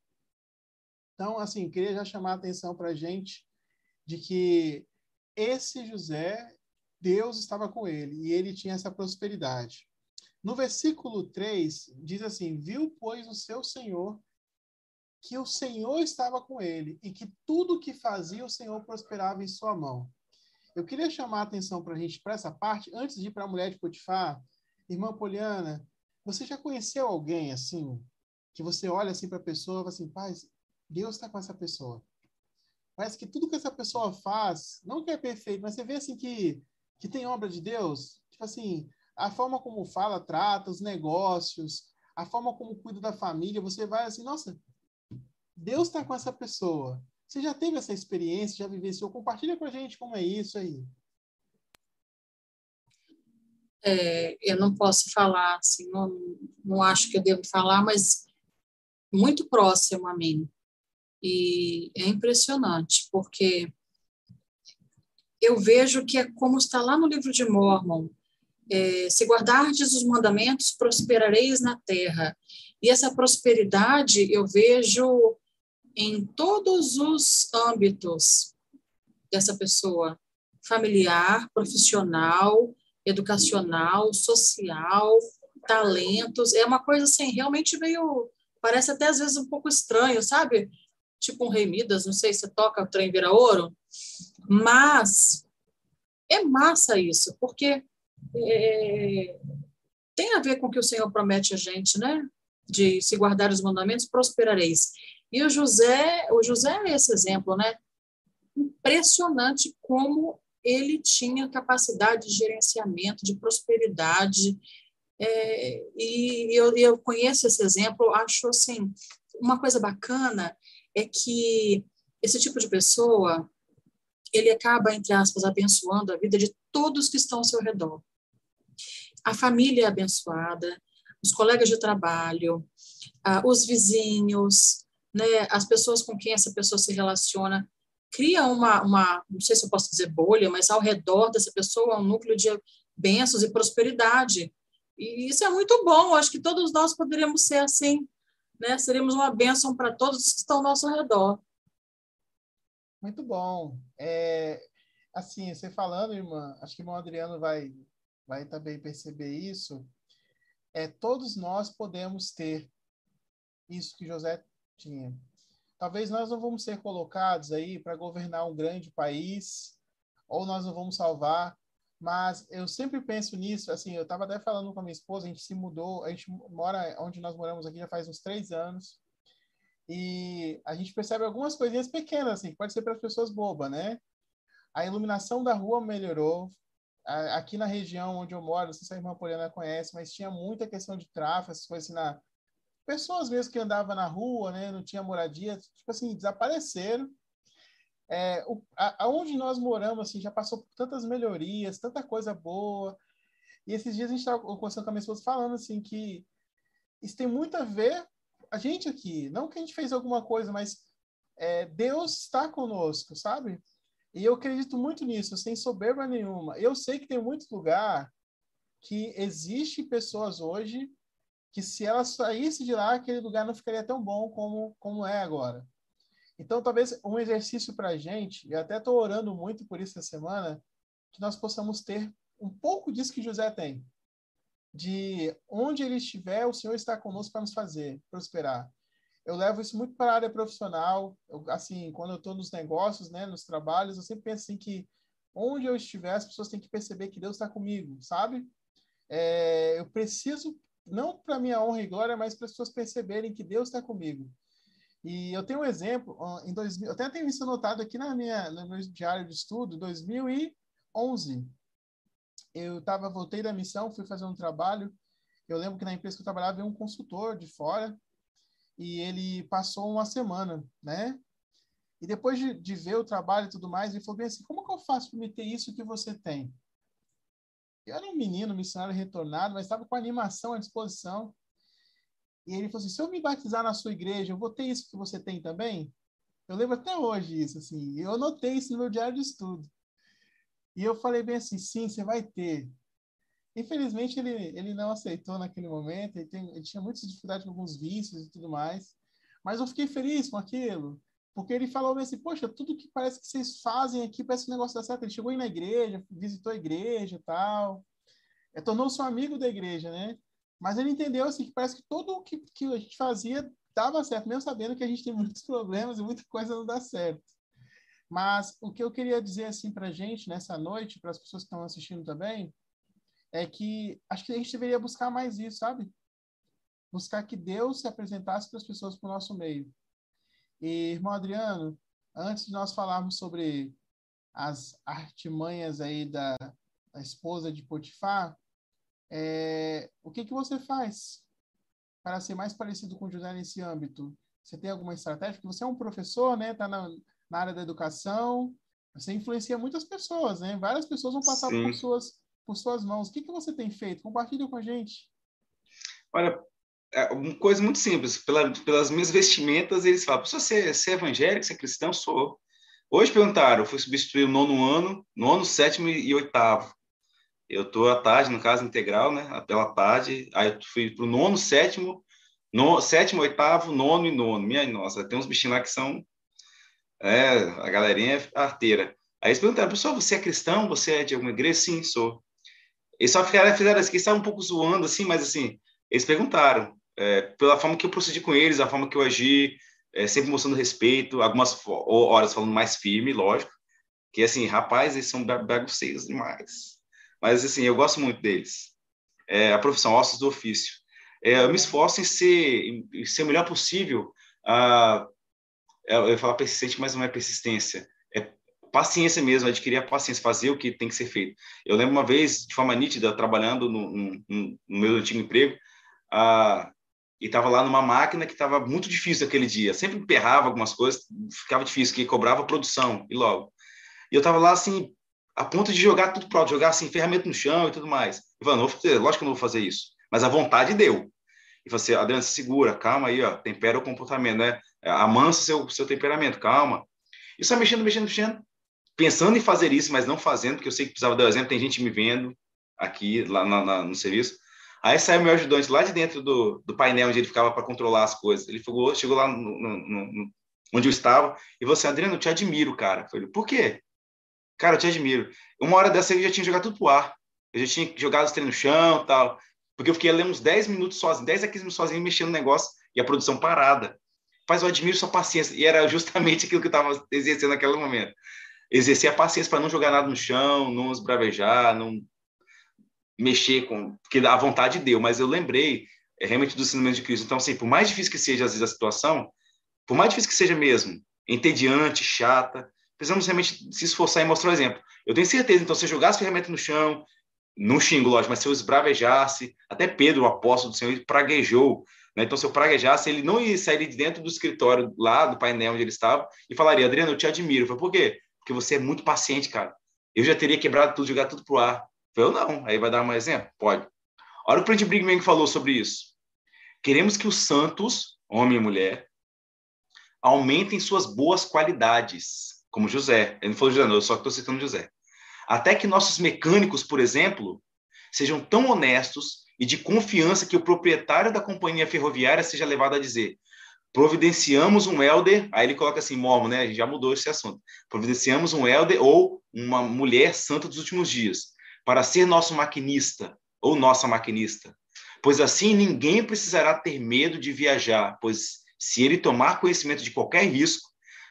[SPEAKER 1] Então, assim, queria já chamar a atenção para a gente de que esse José, Deus estava com ele, e ele tinha essa prosperidade. No versículo 3, diz assim: Viu, pois, o seu Senhor que o Senhor estava com ele e que tudo que fazia o Senhor prosperava em sua mão. Eu queria chamar a atenção para a gente para essa parte, antes de ir para a mulher de Potifar. Irmã Poliana, você já conheceu alguém assim, que você olha assim para a pessoa e fala assim, pai, Deus está com essa pessoa. Parece que tudo que essa pessoa faz, não que é perfeito, mas você vê assim que, que tem obra de Deus. Tipo assim, a forma como fala, trata, os negócios, a forma como cuida da família, você vai assim, nossa, Deus está com essa pessoa. Você já teve essa experiência, já vivenciou? Compartilha com a gente como é isso aí.
[SPEAKER 3] É, eu não posso falar, assim, não, não acho que eu devo falar, mas muito próximo a mim. E é impressionante, porque eu vejo que é como está lá no livro de Mormon, é, se guardardes os mandamentos, prosperareis na terra. E essa prosperidade eu vejo em todos os âmbitos dessa pessoa, familiar, profissional, educacional, social, talentos. É uma coisa assim, realmente meio, parece até às vezes um pouco estranho, sabe? Tipo um rei Midas, não sei se toca o trem vira ouro, mas é massa isso, porque é, tem a ver com o que o Senhor promete a gente, né? De se guardar os mandamentos, prosperareis. E o José, o José é esse exemplo, né? Impressionante como ele tinha capacidade de gerenciamento, de prosperidade. É, e eu, eu conheço esse exemplo, acho assim, uma coisa bacana é que esse tipo de pessoa, ele acaba, entre aspas, abençoando a vida de todos que estão ao seu redor. A família é abençoada, os colegas de trabalho, ah, os vizinhos, né, as pessoas com quem essa pessoa se relaciona, cria uma, uma, não sei se eu posso dizer bolha, mas ao redor dessa pessoa um núcleo de bênçãos e prosperidade. E isso é muito bom, acho que todos nós poderíamos ser assim, né? Seríamos uma bênção para todos que estão ao nosso redor.
[SPEAKER 1] Muito bom. É, assim, você falando, irmã, acho que o irmão Adriano vai, vai também perceber isso. É, todos nós podemos ter isso que José tinha. Talvez nós não vamos ser colocados aí para governar um grande país, ou nós não vamos salvar, mas eu sempre penso nisso, assim, eu estava até falando com a minha esposa, a gente se mudou, a gente mora onde nós moramos aqui já faz uns três anos, e a gente percebe algumas coisinhas pequenas, assim, pode ser para as pessoas bobas, né? A iluminação da rua melhorou, aqui na região onde eu moro, não sei se a irmã Poliana conhece, mas tinha muita questão de tráfego, essas coisas assim, na, pessoas mesmo que andavam na rua, né, não tinha moradia, tipo assim, desapareceram. É, o, a, aonde nós moramos, assim, já passou por tantas melhorias, tanta coisa boa. E esses dias a gente estava conversando com a minha esposa falando, assim, que isso tem muito a ver, a gente aqui, não que a gente fez alguma coisa, mas é, Deus está conosco, sabe? E eu acredito muito nisso, sem soberba nenhuma. Eu sei que tem muito lugar que existe pessoas hoje que se ela saísse de lá, aquele lugar não ficaria tão bom como, como é agora. Então, talvez um exercício para a gente, e até estou orando muito por isso essa semana, que nós possamos ter um pouco disso que José tem. De onde ele estiver, o Senhor está conosco para nos fazer prosperar. Eu levo isso muito para a área profissional. Eu, assim, quando eu estou nos negócios, né, nos trabalhos, eu sempre penso assim que onde eu estiver, as pessoas têm que perceber que Deus está comigo, sabe? É, eu preciso não para minha honra e glória, mas para as pessoas perceberem que Deus está comigo. E eu tenho um exemplo, em 2000, eu até tenho isso anotado aqui na minha, no meu diário de estudo, 2011. Eu tava, voltei da missão, fui fazer um trabalho. Eu lembro que na empresa que eu trabalhava veio um consultor de fora e ele passou uma semana, né? E depois de, de ver o trabalho e tudo mais, ele falou bem assim: como que eu faço para me ter isso que você tem? Eu era um menino, missionário retornado, mas estava com animação à disposição. E ele falou assim: se eu me batizar na sua igreja, eu vou ter isso que você tem também? Eu lembro até hoje isso, assim. Eu anotei isso no meu diário de estudo. E eu falei bem assim: sim, você vai ter. Infelizmente, ele, ele não aceitou naquele momento. Ele, tem, ele tinha muitas dificuldades com alguns vícios e tudo mais. Mas eu fiquei feliz com aquilo. Porque ele falou assim, poxa, tudo que parece que vocês fazem aqui parece que o negócio dá certo. Ele chegou aí na igreja, visitou a igreja tal. É, Tornou-se um amigo da igreja, né? Mas ele entendeu assim, que parece que tudo o que, que a gente fazia dava certo, mesmo sabendo que a gente tem muitos problemas e muita coisa não dá certo. Mas o que eu queria dizer assim para a gente nessa noite, para as pessoas que estão assistindo também, é que acho que a gente deveria buscar mais isso, sabe? Buscar que Deus se apresentasse para as pessoas para o nosso meio. E, irmão Adriano, antes de nós falarmos sobre as artimanhas aí da, da esposa de Potifar, é, o que, que você faz para ser mais parecido com José nesse âmbito? Você tem alguma estratégia? Porque você é um professor, né? Está na, na área da educação, você influencia muitas pessoas, né? Várias pessoas vão passar por suas, por suas mãos. O que, que você tem feito? Compartilhe com a gente.
[SPEAKER 2] Olha, é uma coisa muito simples. Pela, pelas minhas vestimentas, eles falam: você, você é evangélico, você é cristão? Sou. Hoje perguntaram, eu fui substituir o nono ano, nono, sétimo e oitavo. Eu estou à tarde, no caso integral, né? Pela tarde. Aí eu fui para o nono, sétimo, no, sétimo, oitavo, nono e nono. Minha nossa, tem uns bichinhos lá que são. É, a galerinha é arteira. Aí eles perguntaram, professor, você é cristão? Você é de alguma igreja? Sim, sou. Eles só fizeram, fizeram assim, estavam um pouco zoando, assim, mas assim, eles perguntaram, é, pela forma que eu procedi com eles, a forma que eu agi, é, sempre mostrando respeito, algumas horas falando mais firme, lógico, que assim, rapaz, eles são bagunceiros demais. Mas assim, eu gosto muito deles. É, a profissão, ossos do ofício. É, eu me esforço em ser, em ser o melhor possível. Ah, eu ia falar persistente, mas não é persistência. É paciência mesmo, adquirir a paciência, fazer o que tem que ser feito. Eu lembro uma vez, de forma nítida, trabalhando no, no, no meu antigo emprego, e estava lá numa máquina que estava muito difícil aquele dia. Sempre emperrava algumas coisas, ficava difícil, que cobrava produção, e logo. E eu estava lá, assim, a ponto de jogar tudo pronto, jogar, assim, ferramenta no chão e tudo mais. E falando, lógico que eu não vou fazer isso. Mas a vontade deu. E você, Adriano, se segura, calma aí, ó, tempera o comportamento, né? Amansa seu, seu temperamento, calma. E só mexendo, mexendo, mexendo, pensando em fazer isso, mas não fazendo, porque eu sei que precisava dar o exemplo, tem gente me vendo aqui, lá na, na, no serviço, Aí saiu meu ajudante lá de dentro do, do painel onde ele ficava para controlar as coisas. Ele chegou, chegou lá no, no, no, onde eu estava e você, Adriano, eu te admiro, cara. Eu falei, por quê? Cara, eu te admiro. Uma hora dessa eu já tinha jogado tudo pro ar. Eu já tinha jogado os treinos no chão tal. Porque eu fiquei ali uns 10 minutos sozinho, 10 a 15 minutos sozinho, mexendo no negócio e a produção parada. Mas eu admiro sua paciência. E era justamente aquilo que eu estava exercendo naquele momento. Exercer a paciência para não jogar nada no chão, não esbravejar, não mexer com, porque a vontade deu, mas eu lembrei é, realmente do ensinamento de Cristo. Então, assim, por mais difícil que seja às vezes a situação, por mais difícil que seja mesmo, entediante, chata, precisamos realmente se esforçar e mostrar o exemplo. Eu tenho certeza, então, se eu jogasse ferramenta no chão, não xingo, lógico, mas se eu esbravejasse, até Pedro, o apóstolo do Senhor, ele praguejou, né? Então, se eu praguejasse, ele não ia sair de dentro do escritório, lá do painel onde ele estava, e falaria, Adriano, eu te admiro. Eu falei, por quê? Porque você é muito paciente, cara. Eu já teria quebrado tudo, jogado tudo pro ar. Eu não. Aí vai dar um exemplo? Pode. Olha o que o Presidente Brigham falou sobre isso. Queremos que os santos, homem e mulher, aumentem suas boas qualidades, como José. Ele não falou José, não, eu só estou citando José. Até que nossos mecânicos, por exemplo, sejam tão honestos e de confiança que o proprietário da companhia ferroviária seja levado a dizer: providenciamos um elder, aí ele coloca assim, mormo, né? A gente já mudou esse assunto. Providenciamos um elder ou uma mulher santa dos últimos dias para ser nosso maquinista ou nossa maquinista, pois assim ninguém precisará ter medo de viajar, pois se ele tomar conhecimento de qualquer risco,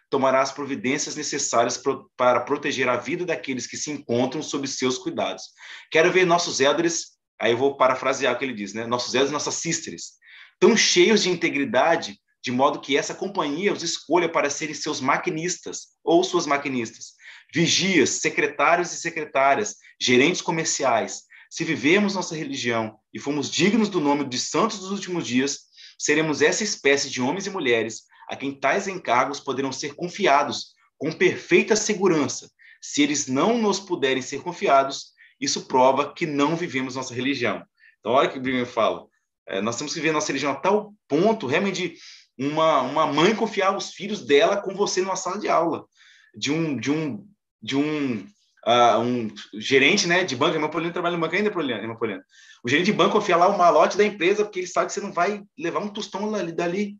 [SPEAKER 2] tomará as providências necessárias pro, para proteger a vida daqueles que se encontram sob seus cuidados. Quero ver nossos elders, aí eu vou parafrasear o que ele diz, né? Nossos elders, nossas sisters, tão cheios de integridade, de modo que essa companhia os escolha para serem seus maquinistas ou suas maquinistas, vigias, secretários e secretárias, gerentes comerciais. Se vivemos nossa religião e fomos dignos do nome de santos dos últimos dias, seremos essa espécie de homens e mulheres a quem tais encargos poderão ser confiados com perfeita segurança. Se eles não nos puderem ser confiados, isso prova que não vivemos nossa religião. Então, olha o que o Bíblia fala. É, nós temos que viver nossa religião a tal ponto, realmente, de uma, uma mãe confiar os filhos dela com você numa sala de aula. De um, de um de um, uh, um gerente né, de banco, Poliano trabalha no banco ainda, Poliano. O gerente de banco confia lá o malote da empresa, porque ele sabe que você não vai levar um tostão dali. dali.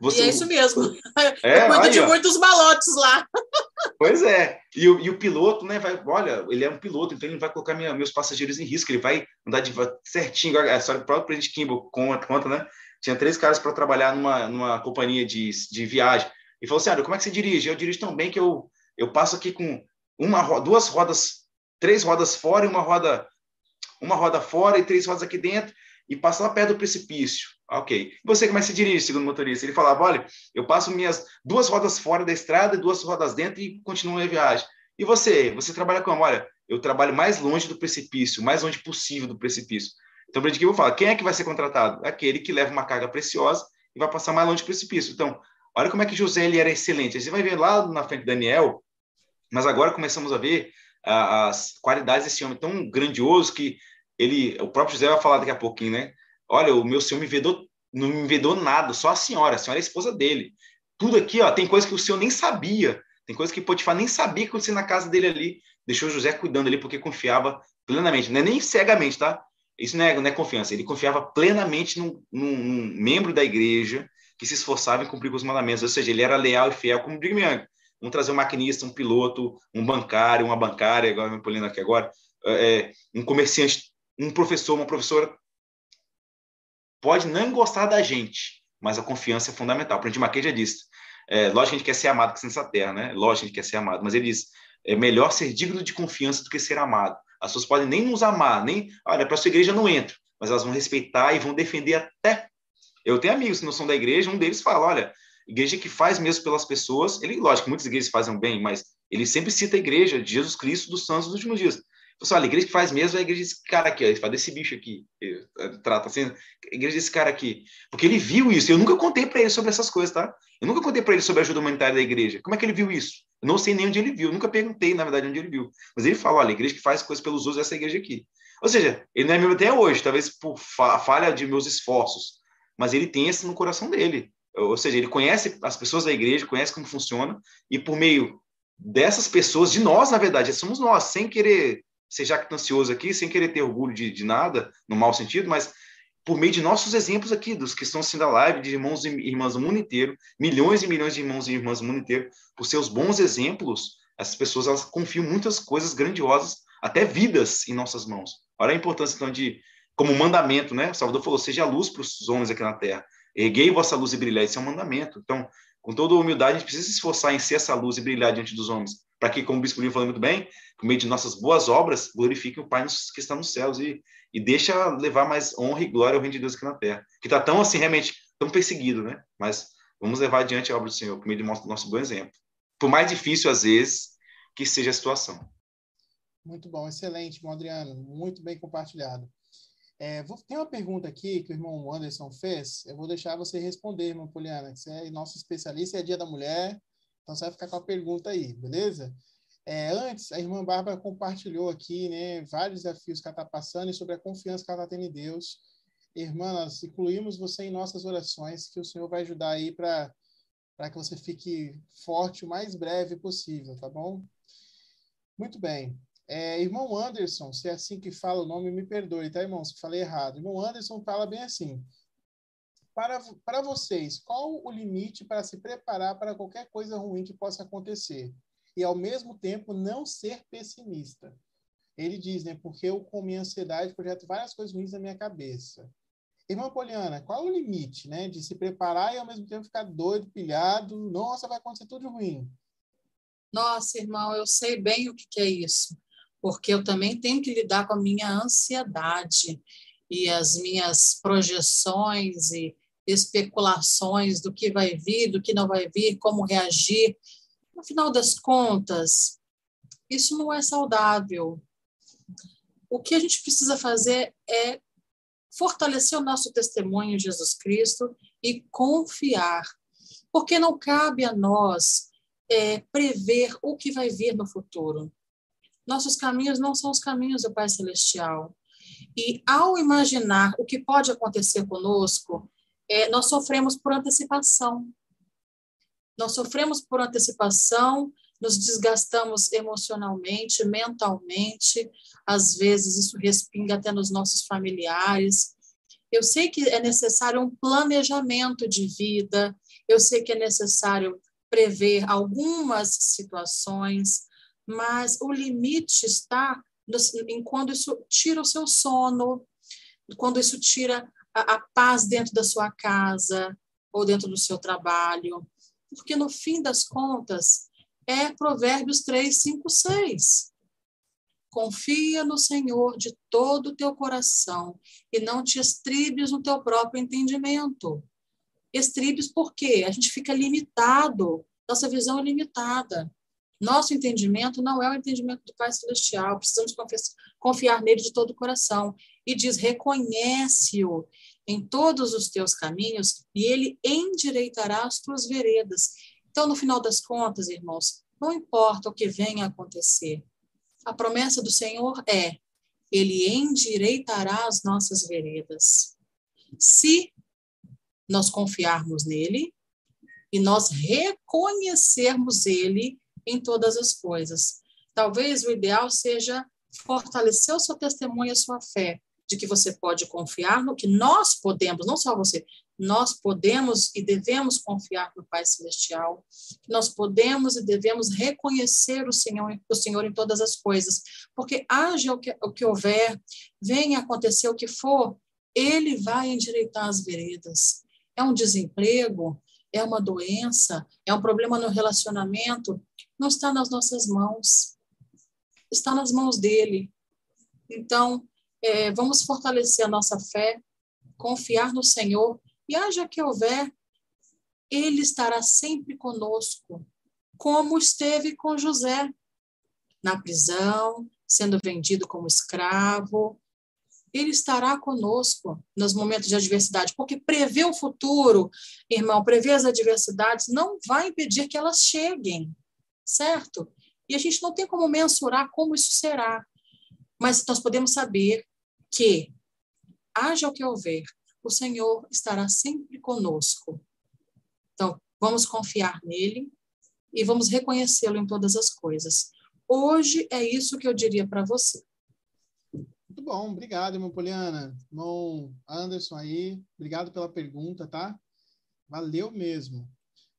[SPEAKER 3] Você... E é isso mesmo. É, Eu cuido de muitos malotes lá.
[SPEAKER 2] Pois é. E o, e o piloto, né, vai, olha, ele é um piloto, então ele não vai colocar minha, meus passageiros em risco, ele vai andar de, certinho. A história do próprio presidente Kimball conta, conta, né? Tinha três caras para trabalhar numa, numa companhia de, de viagem. E falou assim: como é que você dirige? Eu dirijo tão bem que eu, eu passo aqui com uma duas rodas, três rodas fora e uma roda uma roda fora e três rodas aqui dentro e passar perto do precipício. Ok. Você como é que se dirige, segundo o motorista? Ele falava, olha, eu passo minhas duas rodas fora da estrada e duas rodas dentro e continuo a viagem. E você? Você trabalha como? Olha, eu trabalho mais longe do precipício, mais longe possível do precipício. Então, eu vou falar, quem é que vai ser contratado? Aquele que leva uma carga preciosa e vai passar mais longe do precipício. Então, olha como é que José ele era excelente. Você vai ver lá na frente Daniel, mas agora começamos a ver uh, as qualidades desse homem tão grandioso que ele, o próprio José vai falar daqui a pouquinho, né? Olha, o meu senhor me vedou, não me vedou nada, só a senhora, a senhora é a esposa dele. Tudo aqui, ó, tem coisa que o senhor nem sabia, tem coisa que Potifar nem sabia que acontecia na casa dele ali. Deixou José cuidando ali porque confiava plenamente, não é nem cegamente, tá? Isso não é, não é confiança, ele confiava plenamente num, num, num, membro da igreja que se esforçava em cumprir com os mandamentos, ou seja, ele era leal e fiel, como Young. Vamos trazer um maquinista, um piloto, um bancário, uma bancária, agora me polindo aqui agora, é, um comerciante, um professor, uma professora. Pode não gostar da gente, mas a confiança é fundamental. Para a gente, já disse, é, lógico que a gente quer ser amado que nessa terra, né? Lógico que a gente quer ser amado, mas ele diz, é melhor ser digno de confiança do que ser amado. As pessoas podem nem nos amar, nem, olha, para sua igreja não entro, mas elas vão respeitar e vão defender até. Eu tenho amigos que não são da igreja, um deles fala, olha, igreja que faz mesmo pelas pessoas, ele, lógico, muitas igrejas fazem bem, mas ele sempre cita a igreja de Jesus Cristo dos santos dos últimos dias. Você olha, a igreja que faz mesmo é a igreja desse cara aqui, ele fala desse bicho aqui, trata assim, a igreja desse cara aqui. Porque ele viu isso, eu nunca contei para ele sobre essas coisas, tá? Eu nunca contei para ele sobre a ajuda humanitária da igreja. Como é que ele viu isso? Não sei nem onde ele viu, nunca perguntei, na verdade, onde ele viu. Mas ele fala, olha, a igreja que faz coisas pelos outros é essa igreja aqui. Ou seja, ele não é meu até hoje, talvez por falha de meus esforços, mas ele tem isso no coração dele. Ou seja, ele conhece as pessoas da igreja, conhece como funciona, e por meio dessas pessoas, de nós, na verdade, somos nós, sem querer ser jactancioso aqui, sem querer ter orgulho de, de nada, no mau sentido, mas por meio de nossos exemplos aqui, dos que estão assistindo a live, de irmãos e irmãs do mundo inteiro, milhões e milhões de irmãos e irmãs do mundo inteiro, por seus bons exemplos, essas pessoas elas confiam muitas coisas grandiosas, até vidas em nossas mãos. Olha a importância, então, de, como mandamento, né? O Salvador falou, seja a luz para os homens aqui na terra. Erguei vossa luz e brilhar, isso é um mandamento. Então, com toda humildade, a gente precisa se esforçar em ser essa luz e brilhar diante dos homens, para que, como o Bispo Lino falou muito bem, por meio de nossas boas obras, glorifiquem o Pai que está nos céus e e deixa levar mais honra e glória ao reino de Deus aqui na terra, que está tão assim, realmente, tão perseguido, né? Mas vamos levar adiante a obra do Senhor, por meio do nosso, nosso bom exemplo. Por mais difícil, às vezes, que seja a situação.
[SPEAKER 1] Muito bom, excelente, Adriano, muito bem compartilhado. É, vou, tem uma pergunta aqui que o irmão Anderson fez, eu vou deixar você responder, irmão Poliana, que você é nosso especialista, é dia da mulher, então você vai ficar com a pergunta aí, beleza? É, antes, a irmã Bárbara compartilhou aqui né, vários desafios que ela está passando e sobre a confiança que ela está tendo em Deus. Irmã, nós incluímos você em nossas orações, que o Senhor vai ajudar aí para que você fique forte o mais breve possível, tá bom? Muito bem. É, irmão Anderson, se é assim que fala o nome, me perdoe, tá, irmão? Se falei errado. Irmão Anderson fala bem assim. Para, para vocês, qual o limite para se preparar para qualquer coisa ruim que possa acontecer? E, ao mesmo tempo, não ser pessimista. Ele diz, né? Porque eu, com minha ansiedade, projeto várias coisas ruins na minha cabeça. Irmã Poliana, qual o limite, né? De se preparar e, ao mesmo tempo, ficar doido, pilhado? Nossa, vai acontecer tudo ruim.
[SPEAKER 3] Nossa, irmão, eu sei bem o que, que é isso. Porque eu também tenho que lidar com a minha ansiedade e as minhas projeções e especulações do que vai vir, do que não vai vir, como reagir. No final das contas, isso não é saudável. O que a gente precisa fazer é fortalecer o nosso testemunho em Jesus Cristo e confiar, porque não cabe a nós é, prever o que vai vir no futuro. Nossos caminhos não são os caminhos do Pai Celestial. E ao imaginar o que pode acontecer conosco, é, nós sofremos por antecipação. Nós sofremos por antecipação, nos desgastamos emocionalmente, mentalmente, às vezes isso respinga até nos nossos familiares. Eu sei que é necessário um planejamento de vida, eu sei que é necessário prever algumas situações, mas o limite está em quando isso tira o seu sono, quando isso tira a, a paz dentro da sua casa ou dentro do seu trabalho porque no fim das contas é Provérbios 3, 5, 6. Confia no Senhor de todo o teu coração e não te estribes no teu próprio entendimento. Estribes por quê? A gente fica limitado, nossa visão é limitada. Nosso entendimento não é o entendimento do Pai Celestial, precisamos confiar nele de todo o coração. E diz: reconhece-o em todos os teus caminhos e ele endireitará as tuas veredas. Então, no final das contas, irmãos, não importa o que venha a acontecer, a promessa do Senhor é: ele endireitará as nossas veredas. Se nós confiarmos nele e nós reconhecermos ele em todas as coisas. Talvez o ideal seja fortalecer o seu testemunho e a sua fé, de que você pode confiar no que nós podemos, não só você, nós podemos e devemos confiar no Pai Celestial, que nós podemos e devemos reconhecer o Senhor, o Senhor em todas as coisas, porque haja o que, o que houver, venha acontecer o que for, Ele vai endireitar as veredas. É um desemprego, é uma doença, é um problema no relacionamento, não está nas nossas mãos, está nas mãos dele. Então, é, vamos fortalecer a nossa fé, confiar no Senhor, e haja que houver, ele estará sempre conosco, como esteve com José, na prisão, sendo vendido como escravo, ele estará conosco nos momentos de adversidade, porque prever o futuro, irmão, prever as adversidades não vai impedir que elas cheguem, certo? E a gente não tem como mensurar como isso será, mas nós podemos saber que, haja o que houver, o Senhor estará sempre conosco. Então, vamos confiar nele e vamos reconhecê-lo em todas as coisas. Hoje é isso que eu diria para você.
[SPEAKER 1] Muito bom, obrigado, irmão Poliana. Irmão Anderson aí, obrigado pela pergunta, tá? Valeu mesmo.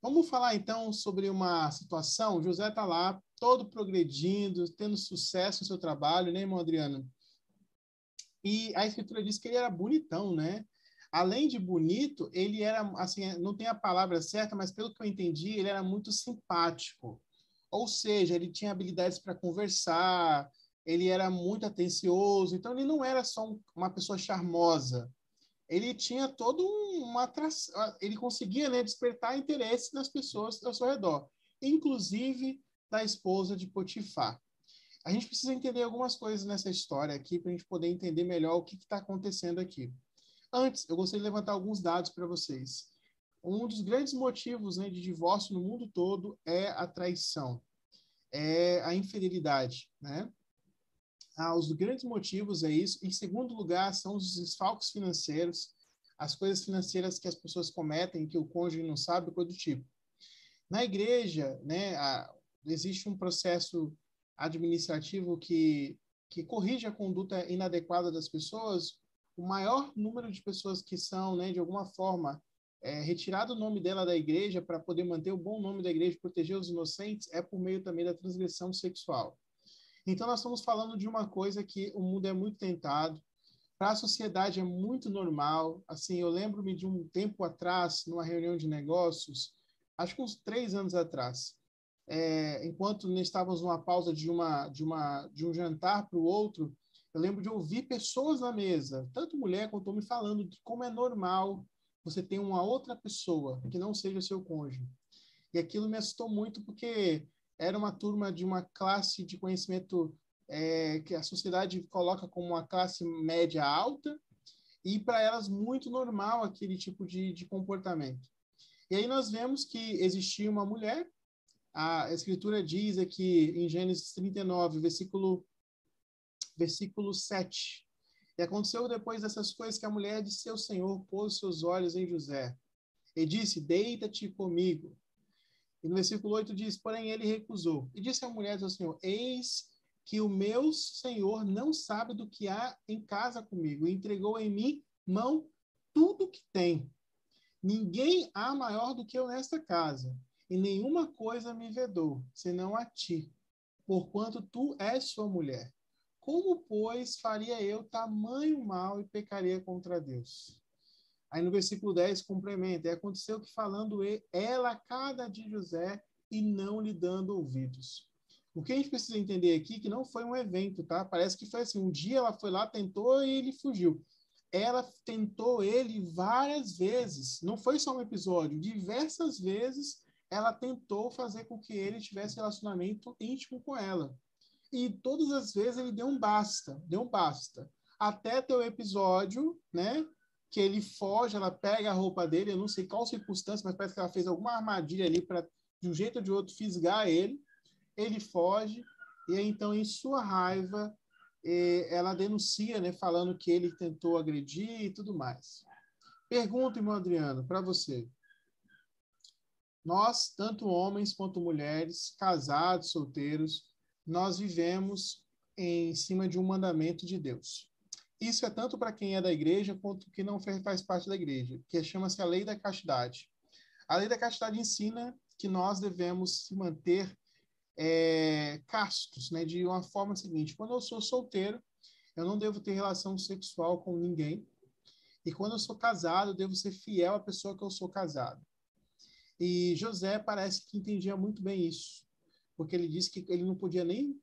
[SPEAKER 1] Vamos falar então sobre uma situação. José está lá, todo progredindo, tendo sucesso no seu trabalho, né, irmão Adriano? E a escritura diz que ele era bonitão, né? Além de bonito, ele era, assim, não tem a palavra certa, mas pelo que eu entendi, ele era muito simpático. Ou seja, ele tinha habilidades para conversar, ele era muito atencioso, então ele não era só um, uma pessoa charmosa. Ele tinha todo uma atração, ele conseguia né, despertar interesse nas pessoas ao seu redor, inclusive da esposa de Potifar. A gente precisa entender algumas coisas nessa história aqui para a gente poder entender melhor o que está acontecendo aqui. Antes, eu gostaria de levantar alguns dados para vocês. Um dos grandes motivos né, de divórcio no mundo todo é a traição, é a infidelidade, né? Ah, os grandes motivos é isso. Em segundo lugar, são os desfalques financeiros, as coisas financeiras que as pessoas cometem, que o cônjuge não sabe, coisa do tipo. Na igreja, né, a, existe um processo administrativo que, que corrige a conduta inadequada das pessoas. O maior número de pessoas que são, né, de alguma forma, é, retirado o nome dela da igreja para poder manter o bom nome da igreja proteger os inocentes é por meio também da transgressão sexual. Então, nós estamos falando de uma coisa que o mundo é muito tentado, para a sociedade é muito normal. Assim, eu lembro-me de um tempo atrás, numa reunião de negócios, acho que uns três anos atrás, é, enquanto estávamos numa pausa de uma de uma de um jantar para o outro, eu lembro de ouvir pessoas na mesa, tanto mulher quanto homem, falando de como é normal você ter uma outra pessoa que não seja seu cônjuge. E aquilo me assustou muito porque era uma turma de uma classe de conhecimento é, que a sociedade coloca como uma classe média alta, e para elas muito normal aquele tipo de, de comportamento. E aí nós vemos que existia uma mulher, a escritura diz aqui em Gênesis 39, versículo, versículo 7. E aconteceu depois dessas coisas que a mulher de seu senhor pôs seus olhos em José e disse: Deita-te comigo. E no versículo 8 diz: Porém ele recusou. E disse a mulher ao Senhor: Eis que o meu senhor não sabe do que há em casa comigo, e entregou em mim mão tudo que tem. Ninguém há maior do que eu nesta casa, e nenhuma coisa me vedou, senão a ti, porquanto tu és sua mulher. Como, pois, faria eu tamanho mal e pecaria contra Deus? Aí no versículo 10 complementa: E aconteceu que falando ela cada de José e não lhe dando ouvidos. O que a gente precisa entender aqui é que não foi um evento, tá? Parece que foi assim, um dia ela foi lá, tentou e ele fugiu. Ela tentou ele várias vezes, não foi só um episódio, diversas vezes ela tentou fazer com que ele tivesse relacionamento íntimo com ela. E todas as vezes ele deu um basta, deu um basta. Até ter o episódio, né, que ele foge, ela pega a roupa dele, eu não sei qual circunstância, mas parece que ela fez alguma armadilha ali para de um jeito ou de outro fisgar ele ele foge, e então, em sua raiva, ela denuncia, né, falando que ele tentou agredir e tudo mais. Pergunta, irmão Adriano, para você. Nós, tanto homens quanto mulheres, casados, solteiros, nós vivemos em cima de um mandamento de Deus. Isso é tanto para quem é da igreja quanto que não faz parte da igreja, que chama-se a lei da castidade. A lei da castidade ensina que nós devemos se manter é, castos, né? De uma forma seguinte: quando eu sou solteiro, eu não devo ter relação sexual com ninguém. E quando eu sou casado, eu devo ser fiel à pessoa que eu sou casado. E José parece que entendia muito bem isso, porque ele disse que ele não podia nem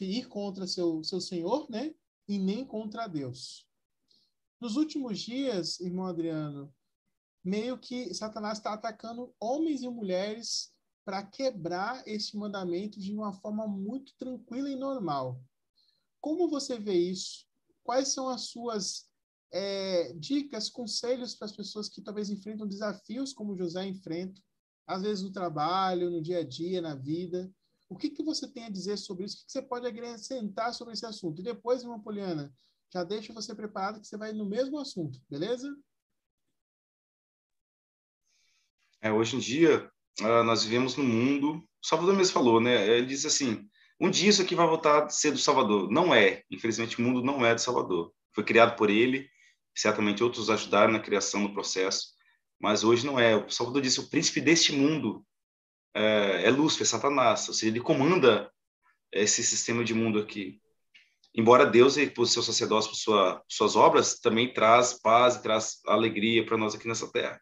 [SPEAKER 1] ir contra seu, seu senhor, né? E nem contra Deus. Nos últimos dias, irmão Adriano, meio que Satanás está atacando homens e mulheres para quebrar esse mandamento de uma forma muito tranquila e normal. Como você vê isso? Quais são as suas é, dicas, conselhos para as pessoas que talvez enfrentam desafios como José enfrenta, às vezes no trabalho, no dia a dia, na vida? O que, que você tem a dizer sobre isso? O que, que você pode acrescentar sobre esse assunto? E depois, irmã Poliana, já deixa você preparado que você vai no mesmo assunto, beleza?
[SPEAKER 2] É, hoje em dia, uh, nós vivemos no mundo. O Salvador mesmo falou, né? Ele diz assim: um dia isso aqui vai voltar a ser do Salvador. Não é. Infelizmente, o mundo não é do Salvador. Foi criado por ele. Certamente outros ajudaram na criação, no processo. Mas hoje não é. O Salvador disse: o príncipe deste mundo é, é Lúcifer, é Satanás. Ou seja, ele comanda esse sistema de mundo aqui. Embora Deus, por seu sacerdócio, por sua, suas obras, também traz paz e traz alegria para nós aqui nessa terra.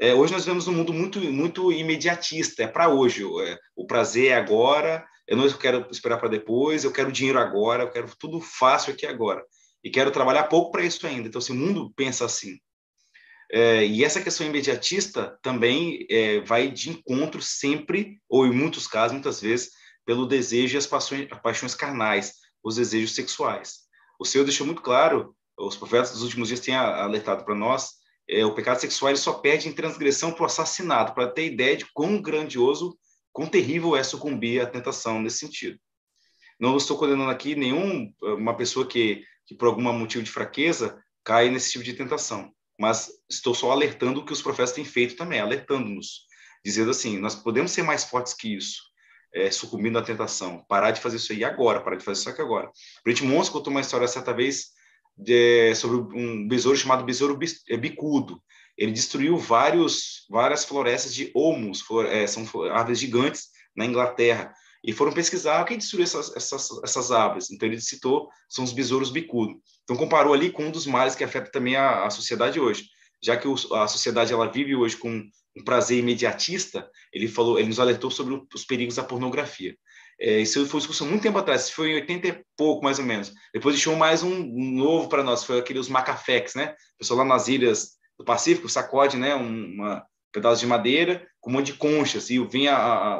[SPEAKER 2] É, hoje nós vivemos um mundo muito, muito imediatista, é para hoje. É, o prazer é agora, eu não quero esperar para depois, eu quero dinheiro agora, eu quero tudo fácil aqui agora. E quero trabalhar pouco para isso ainda. Então, se o mundo pensa assim. É, e essa questão imediatista também é, vai de encontro sempre, ou em muitos casos, muitas vezes, pelo desejo e as paixões, paixões carnais, os desejos sexuais. O Senhor deixou muito claro, os profetas dos últimos dias têm alertado para nós, é, o pecado sexual ele só perde em transgressão para o assassinato, para ter ideia de quão grandioso, quão terrível é sucumbir à tentação nesse sentido. Não estou condenando aqui nenhum uma pessoa que, que por algum motivo de fraqueza cai nesse tipo de tentação, mas estou só alertando o que os profetas têm feito também, alertando-nos, dizendo assim, nós podemos ser mais fortes que isso, é, sucumbindo à tentação, parar de fazer isso aí agora, parar de fazer isso aqui agora. Brent Monson contou uma história certa vez de, sobre um besouro chamado besouro é, bicudo. Ele destruiu vários, várias florestas de olmos, flor, é, são árvores gigantes na Inglaterra, e foram pesquisar quem destruiu essas, essas, essas árvores. Então ele citou, são os besouros bicudo. Então comparou ali com um dos males que afeta também a, a sociedade hoje, já que o, a sociedade ela vive hoje com um prazer imediatista. Ele falou, ele nos alertou sobre os perigos da pornografia. É, isso foi discussão muito tempo atrás, foi em 80 e pouco, mais ou menos. Depois deixou mais um novo para nós, foi aquele os macafex, né? O pessoal lá nas ilhas do Pacífico sacode, né? Um uma, pedaço de madeira com um monte de conchas e vem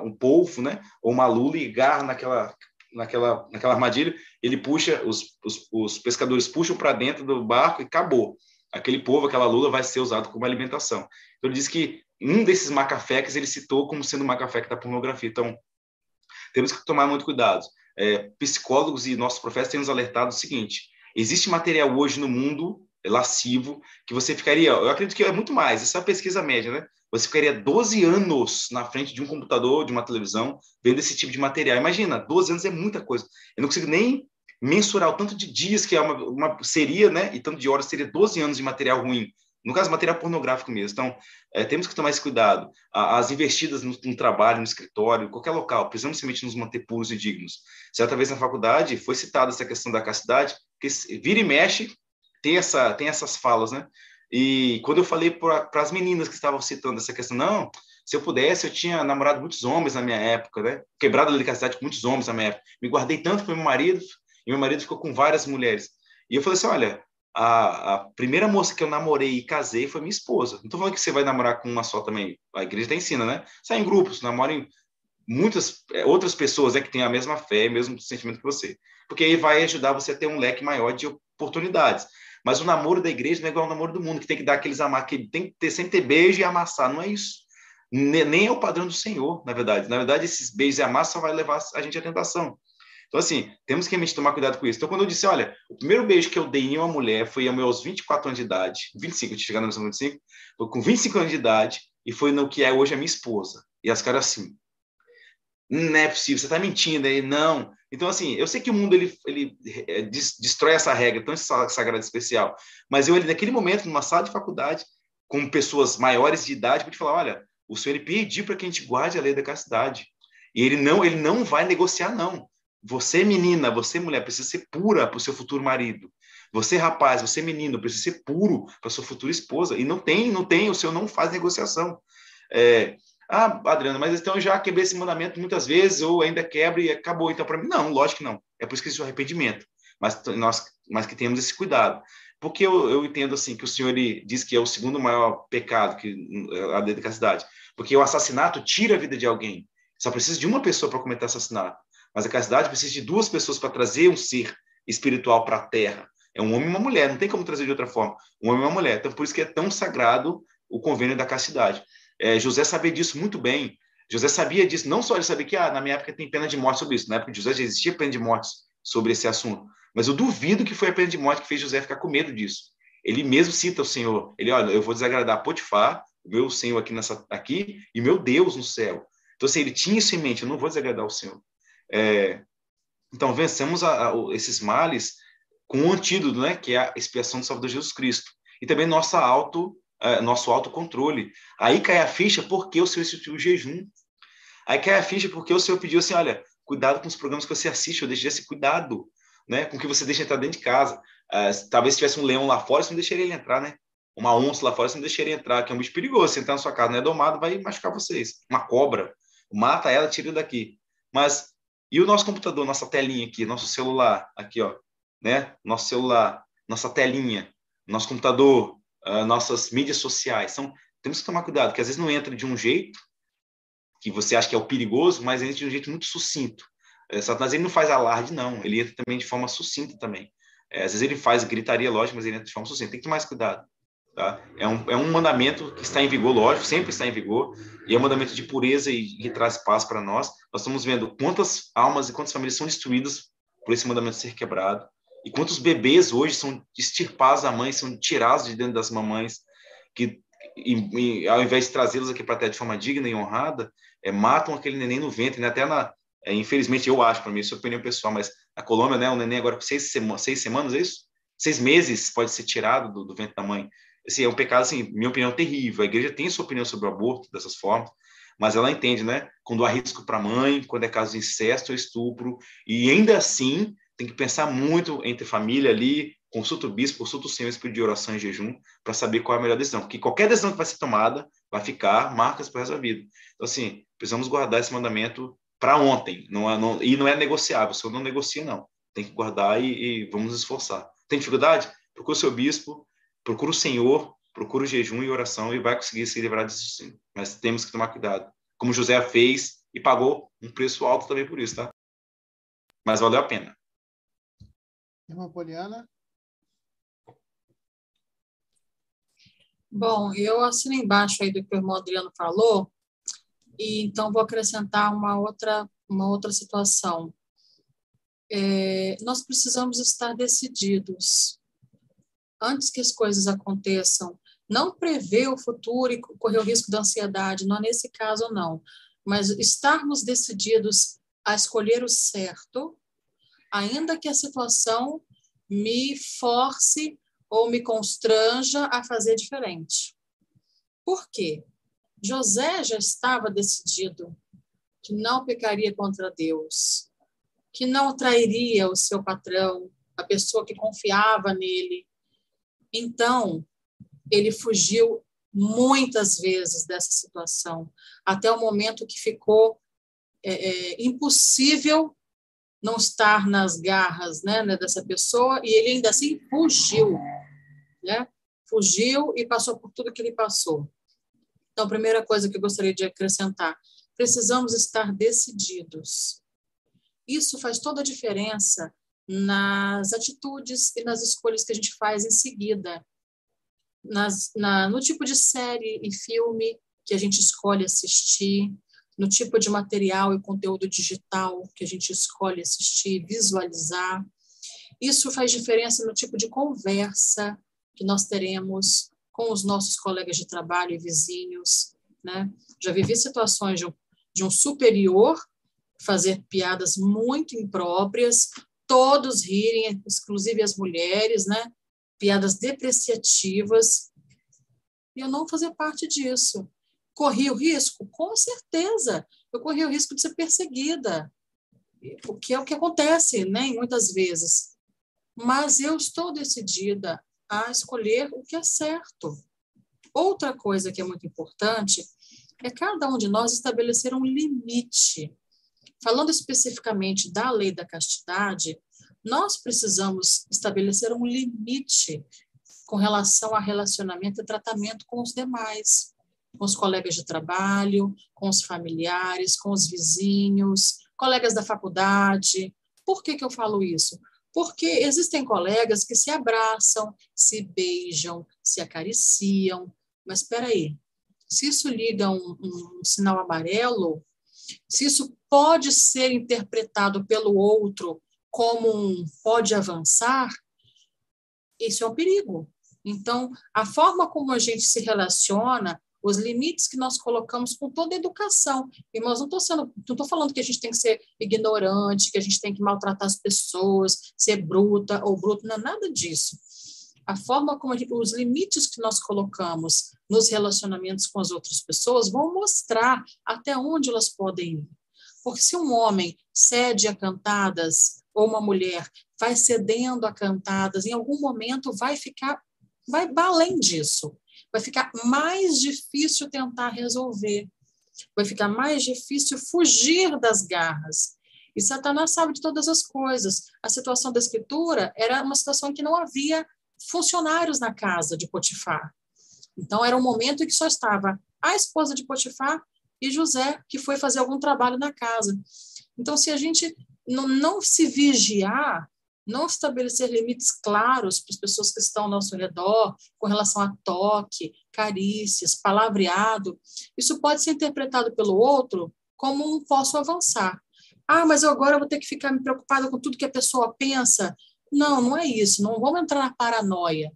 [SPEAKER 2] um polvo, né? Ou uma lula e garra naquela, naquela, naquela armadilha, ele puxa, os, os, os pescadores puxam para dentro do barco e acabou. Aquele polvo, aquela lula vai ser usado como alimentação. Então ele diz que um desses macafeques ele citou como sendo o macafeque da pornografia. Então, temos que tomar muito cuidado. É, psicólogos e nossos professores têm nos alertado o seguinte: existe material hoje no mundo lascivo que você ficaria, eu acredito que é muito mais, essa é a pesquisa média, né? Você ficaria 12 anos na frente de um computador, de uma televisão, vendo esse tipo de material. Imagina, 12 anos é muita coisa. Eu não consigo nem mensurar o tanto de dias que é uma, uma seria, né? E tanto de horas seria 12 anos de material ruim no caso, material pornográfico mesmo. Então, é, temos que tomar esse cuidado. As investidas no, no, trabalho, no escritório, qualquer local, precisamos simplesmente nos manter puros e dignos. Certa vez na faculdade foi citada essa questão da castidade, que vira e mexe, tem, essa, tem essas falas, né? E quando eu falei para as meninas que estavam citando essa questão, não, Se eu pudesse, eu tinha namorado muitos homens na minha época, né? Quebrado a delicadeza com muitos homens na minha época. Me guardei tanto para meu marido, e meu marido ficou com várias mulheres. E eu falei assim: olha, a, a, primeira moça que eu namorei e casei foi minha esposa. Não estou falando que você vai namorar com uma só também. A igreja está ensina, né? Sai em grupos, namorem muitas é, outras pessoas é que têm a mesma fé, o mesmo sentimento que você. Porque aí vai ajudar você a ter um leque maior de oportunidades. Mas o namoro da igreja não é igual ao namoro do mundo, que tem que dar aqueles amar, que tem que ter, sempre ter beijo e amassar. Não é isso. Nem é o padrão do Senhor, na verdade. Na verdade, esses beijos e amassar só vai levar a gente à tentação. Então, assim, temos que realmente tomar cuidado com isso. Então, quando eu disse, olha, o primeiro beijo que eu dei em uma mulher foi aos 24 anos de idade, 25, eu chegando no 25, foi com 25 anos de idade, e foi no que é hoje a minha esposa. E as caras assim, não é possível, você está mentindo aí, não. Então, assim, eu sei que o mundo ele, ele é, destrói essa regra tão sagrada e especial, mas eu ali, naquele momento, numa sala de faculdade, com pessoas maiores de idade, pude falar: olha, o senhor ele pediu para que a gente guarde a lei da castidade. E ele não, ele não vai negociar, não. Você, menina, você, mulher, precisa ser pura para o seu futuro marido. Você, rapaz, você, menino, precisa ser puro para sua futura esposa. E não tem, não tem, o senhor não faz negociação. É, ah, Adriano, mas então eu já quebrei esse mandamento muitas vezes, ou ainda quebra e acabou. Então, para mim, não, lógico que não. É por isso que existe o arrependimento. Mas nós, mas que temos esse cuidado. Porque eu, eu entendo assim que o senhor diz que é o segundo maior pecado que a lei da cidade. Porque o assassinato tira a vida de alguém. Só precisa de uma pessoa para cometer assassinato. Mas a castidade precisa de duas pessoas para trazer um ser espiritual para a terra. É um homem e uma mulher, não tem como trazer de outra forma. Um homem e uma mulher. Então, por isso que é tão sagrado o convênio da castidade. É, José sabia disso muito bem. José sabia disso, não só ele sabia que ah, na minha época tem pena de morte sobre isso. Na época de José já existia pena de morte sobre esse assunto. Mas eu duvido que foi a pena de morte que fez José ficar com medo disso. Ele mesmo cita o Senhor. Ele, olha, eu vou desagradar Potifar, meu Senhor aqui, nessa, aqui e meu Deus no céu. Então, assim, ele tinha isso em mente, eu não vou desagradar o Senhor. É, então, vencemos a, a, esses males com um antídoto, né, que é a expiação do Salvador Jesus Cristo. E também nossa auto, nosso autocontrole. Aí cai a ficha porque o Senhor instituiu jejum. Aí cai a ficha porque o Senhor pediu assim, olha, cuidado com os programas que você assiste, eu deixei esse cuidado, né, com que você deixa entrar dentro de casa. Uh, talvez se tivesse um leão lá fora, você não deixaria ele entrar, né? Uma onça lá fora, você não deixaria entrar, que é um bicho perigoso. Se entrar na sua casa não é domado, vai machucar vocês. Uma cobra, mata ela, tira daqui. Mas e o nosso computador, nossa telinha aqui, nosso celular, aqui, ó, né? Nosso celular, nossa telinha, nosso computador, uh, nossas mídias sociais. São, temos que tomar cuidado, que às vezes não entra de um jeito que você acha que é o perigoso, mas entra de um jeito muito sucinto. É, Satanás ele não faz alarde, não. Ele entra também de forma sucinta também. É, às vezes ele faz gritaria, lógico, mas ele entra de forma sucinta. Tem que ter mais cuidado. Tá? É, um, é um mandamento que está em vigor, lógico, sempre está em vigor, e é um mandamento de pureza e que traz paz para nós. Nós estamos vendo quantas almas e quantas famílias são destruídas por esse mandamento ser quebrado, e quantos bebês hoje são extirpados da mãe, são tirados de dentro das mamães, que e, e, ao invés de trazê-los aqui para a terra de forma digna e honrada, é, matam aquele neném no ventre, né? até na, é, infelizmente eu acho, para mim, isso é opinião pessoal, mas na Colômbia, né, o neném agora com seis, sema, seis semanas, é isso? Seis meses pode ser tirado do, do ventre da mãe assim, é um pecado, assim, minha opinião, terrível. A igreja tem sua opinião sobre o aborto dessas formas, mas ela entende, né? Quando há risco para a mãe, quando é caso de incesto ou estupro, e ainda assim tem que pensar muito entre família ali, consulta o bispo, consulta o Senhor, espírito de oração e jejum, para saber qual é a melhor decisão. Porque qualquer decisão que vai ser tomada vai ficar marcas para a vida. Então, assim, precisamos guardar esse mandamento para ontem, não é, não, e não é negociável, o Senhor não negocia, não. Tem que guardar e, e vamos nos esforçar. Tem dificuldade? Procura o seu bispo, procura o Senhor, procura o jejum e oração e vai conseguir se livrar disso sim. Mas temos que tomar cuidado. Como José fez e pagou um preço alto também por isso, tá? Mas valeu a pena.
[SPEAKER 1] Irmã Poliana?
[SPEAKER 3] Bom, eu assino embaixo aí do que o irmão Adriano falou, e então vou acrescentar uma outra, uma outra situação. É, nós precisamos estar decididos antes que as coisas aconteçam, não prever o futuro e correr o risco da ansiedade, não é nesse caso não, mas estarmos decididos a escolher o certo, ainda que a situação me force ou me constranja a fazer diferente. Por quê? José já estava decidido que não pecaria contra Deus, que não trairia o seu patrão, a pessoa que confiava nele, então, ele fugiu muitas vezes dessa situação, até o momento que ficou é, é, impossível não estar nas garras né, né, dessa pessoa, e ele ainda assim fugiu, né? fugiu e passou por tudo que ele passou. Então, a primeira coisa que eu gostaria de acrescentar, precisamos estar decididos. Isso faz toda a diferença nas atitudes e nas escolhas que a gente faz em seguida, nas, na, no tipo de série e filme que a gente escolhe assistir, no tipo de material e conteúdo digital que a gente escolhe assistir, visualizar. Isso faz diferença no tipo de conversa que nós teremos com os nossos colegas de trabalho e vizinhos. Né? Já vivi situações de um, de um superior fazer piadas muito impróprias, todos rirem, inclusive as mulheres, né? piadas depreciativas, e eu não fazer parte disso. Corri o risco? Com certeza. Eu corri o risco de ser perseguida, o que é o que acontece, né, muitas vezes. Mas eu estou decidida a escolher o que é certo. Outra coisa que é muito importante é cada um de nós estabelecer um limite. Falando especificamente da lei da castidade, nós precisamos estabelecer um limite com relação a relacionamento e tratamento com os demais com os colegas de trabalho, com os familiares, com os vizinhos, colegas da faculdade. Por que, que eu falo isso? Porque existem colegas que se abraçam, se beijam, se acariciam, mas espera aí, se isso liga um, um sinal amarelo, se isso pode ser interpretado pelo outro como um pode avançar, isso é um perigo. Então, a forma como a gente se relaciona os limites que nós colocamos com toda a educação. Irmãos, não estou sendo, estou falando que a gente tem que ser ignorante, que a gente tem que maltratar as pessoas, ser bruta ou bruto, não é nada disso. A forma como os limites que nós colocamos nos relacionamentos com as outras pessoas vão mostrar até onde elas podem ir. Porque se um homem cede a cantadas ou uma mulher vai cedendo a cantadas, em algum momento vai ficar vai além disso vai ficar mais difícil tentar resolver, vai ficar mais difícil fugir das garras. E Satanás sabe de todas as coisas. A situação da escritura era uma situação em que não havia funcionários na casa de Potifar. Então, era um momento em que só estava a esposa de Potifar e José, que foi fazer algum trabalho na casa. Então, se a gente não, se vigiar, não estabelecer limites claros para as pessoas que estão ao nosso redor, com relação a toque, carícias, palavreado, isso pode ser interpretado pelo outro como um posso avançar. Ah, mas eu agora vou ter que ficar me preocupada com tudo que a pessoa pensa. Não, não é isso, não vamos entrar na paranoia.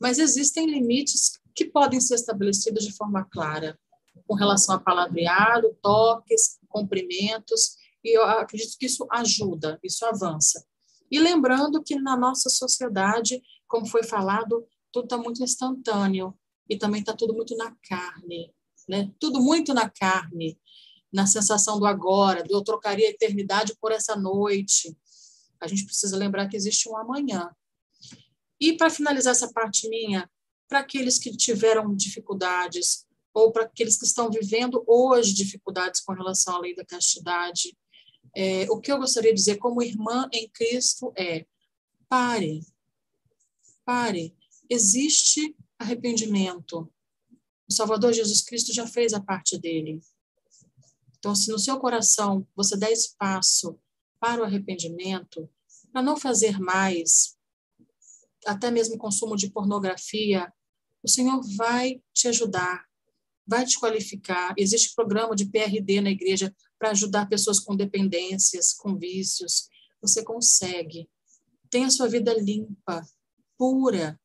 [SPEAKER 3] Mas existem limites que podem ser estabelecidos de forma clara, com relação a palavreado, toques, cumprimentos, e eu acredito que isso ajuda, isso avança. E lembrando que na nossa sociedade, como foi falado, tudo está muito instantâneo e também está tudo muito na carne, né? Tudo muito na carne, na sensação do agora, do eu trocaria a eternidade por essa noite. A gente precisa lembrar que existe um amanhã. E para finalizar essa parte minha, para aqueles que tiveram dificuldades ou para aqueles que estão vivendo hoje dificuldades com relação à lei da castidade, é, o que eu gostaria de dizer como irmã em Cristo é: pare, pare. Existe arrependimento. O Salvador Jesus Cristo já fez a parte dele. Então, se no seu coração você der espaço para o arrependimento, para não fazer mais, até mesmo consumo de pornografia, o Senhor vai te ajudar, vai te qualificar. Existe programa de PRD na igreja para ajudar pessoas com dependências, com vícios. Você consegue. Tenha sua vida limpa, pura.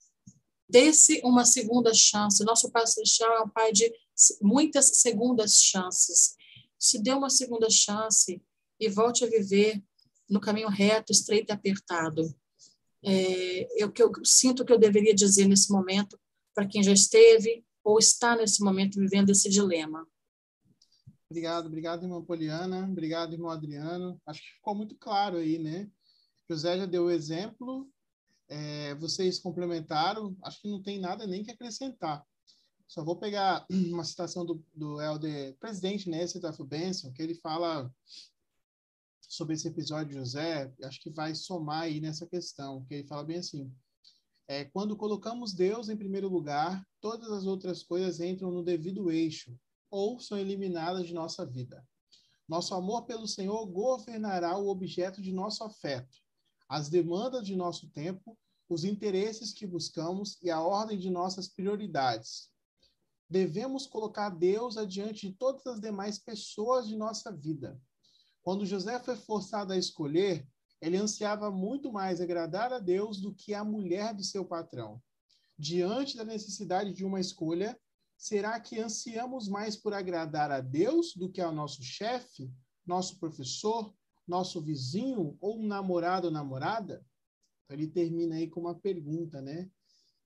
[SPEAKER 3] Dê-se uma segunda chance. Nosso Pai Celestial é um Pai de muitas segundas chances. Se dê uma segunda chance e volte a viver no caminho reto, estreito e apertado. É, que eu sinto que eu deveria dizer nesse momento para quem já esteve ou está nesse momento vivendo esse dilema.
[SPEAKER 1] Obrigado, obrigado, irmã Poliana. Obrigado, irmão Adriano. Acho que ficou muito claro aí, né? José já deu o exemplo, é, vocês complementaram, acho que não tem nada nem que acrescentar. Só vou pegar uma citação do, do elder presidente né, F. Benson, que ele fala sobre esse episódio de José, acho que vai somar aí nessa questão, que ele fala bem assim, é, quando colocamos Deus em primeiro lugar, todas as outras coisas entram no devido eixo ou são eliminadas de nossa vida. Nosso amor pelo Senhor governará o objeto de nosso afeto, as demandas de nosso tempo, os interesses que buscamos e a ordem de nossas prioridades. Devemos colocar Deus adiante de todas as demais pessoas de nossa vida. Quando José foi forçado a escolher, ele ansiava muito mais agradar a Deus do que a mulher de seu patrão. Diante da necessidade de uma escolha, será que ansiamos mais por agradar a Deus do que ao nosso chefe, nosso professor, nosso vizinho ou um namorado ou namorada? Então, ele termina aí com uma pergunta, né?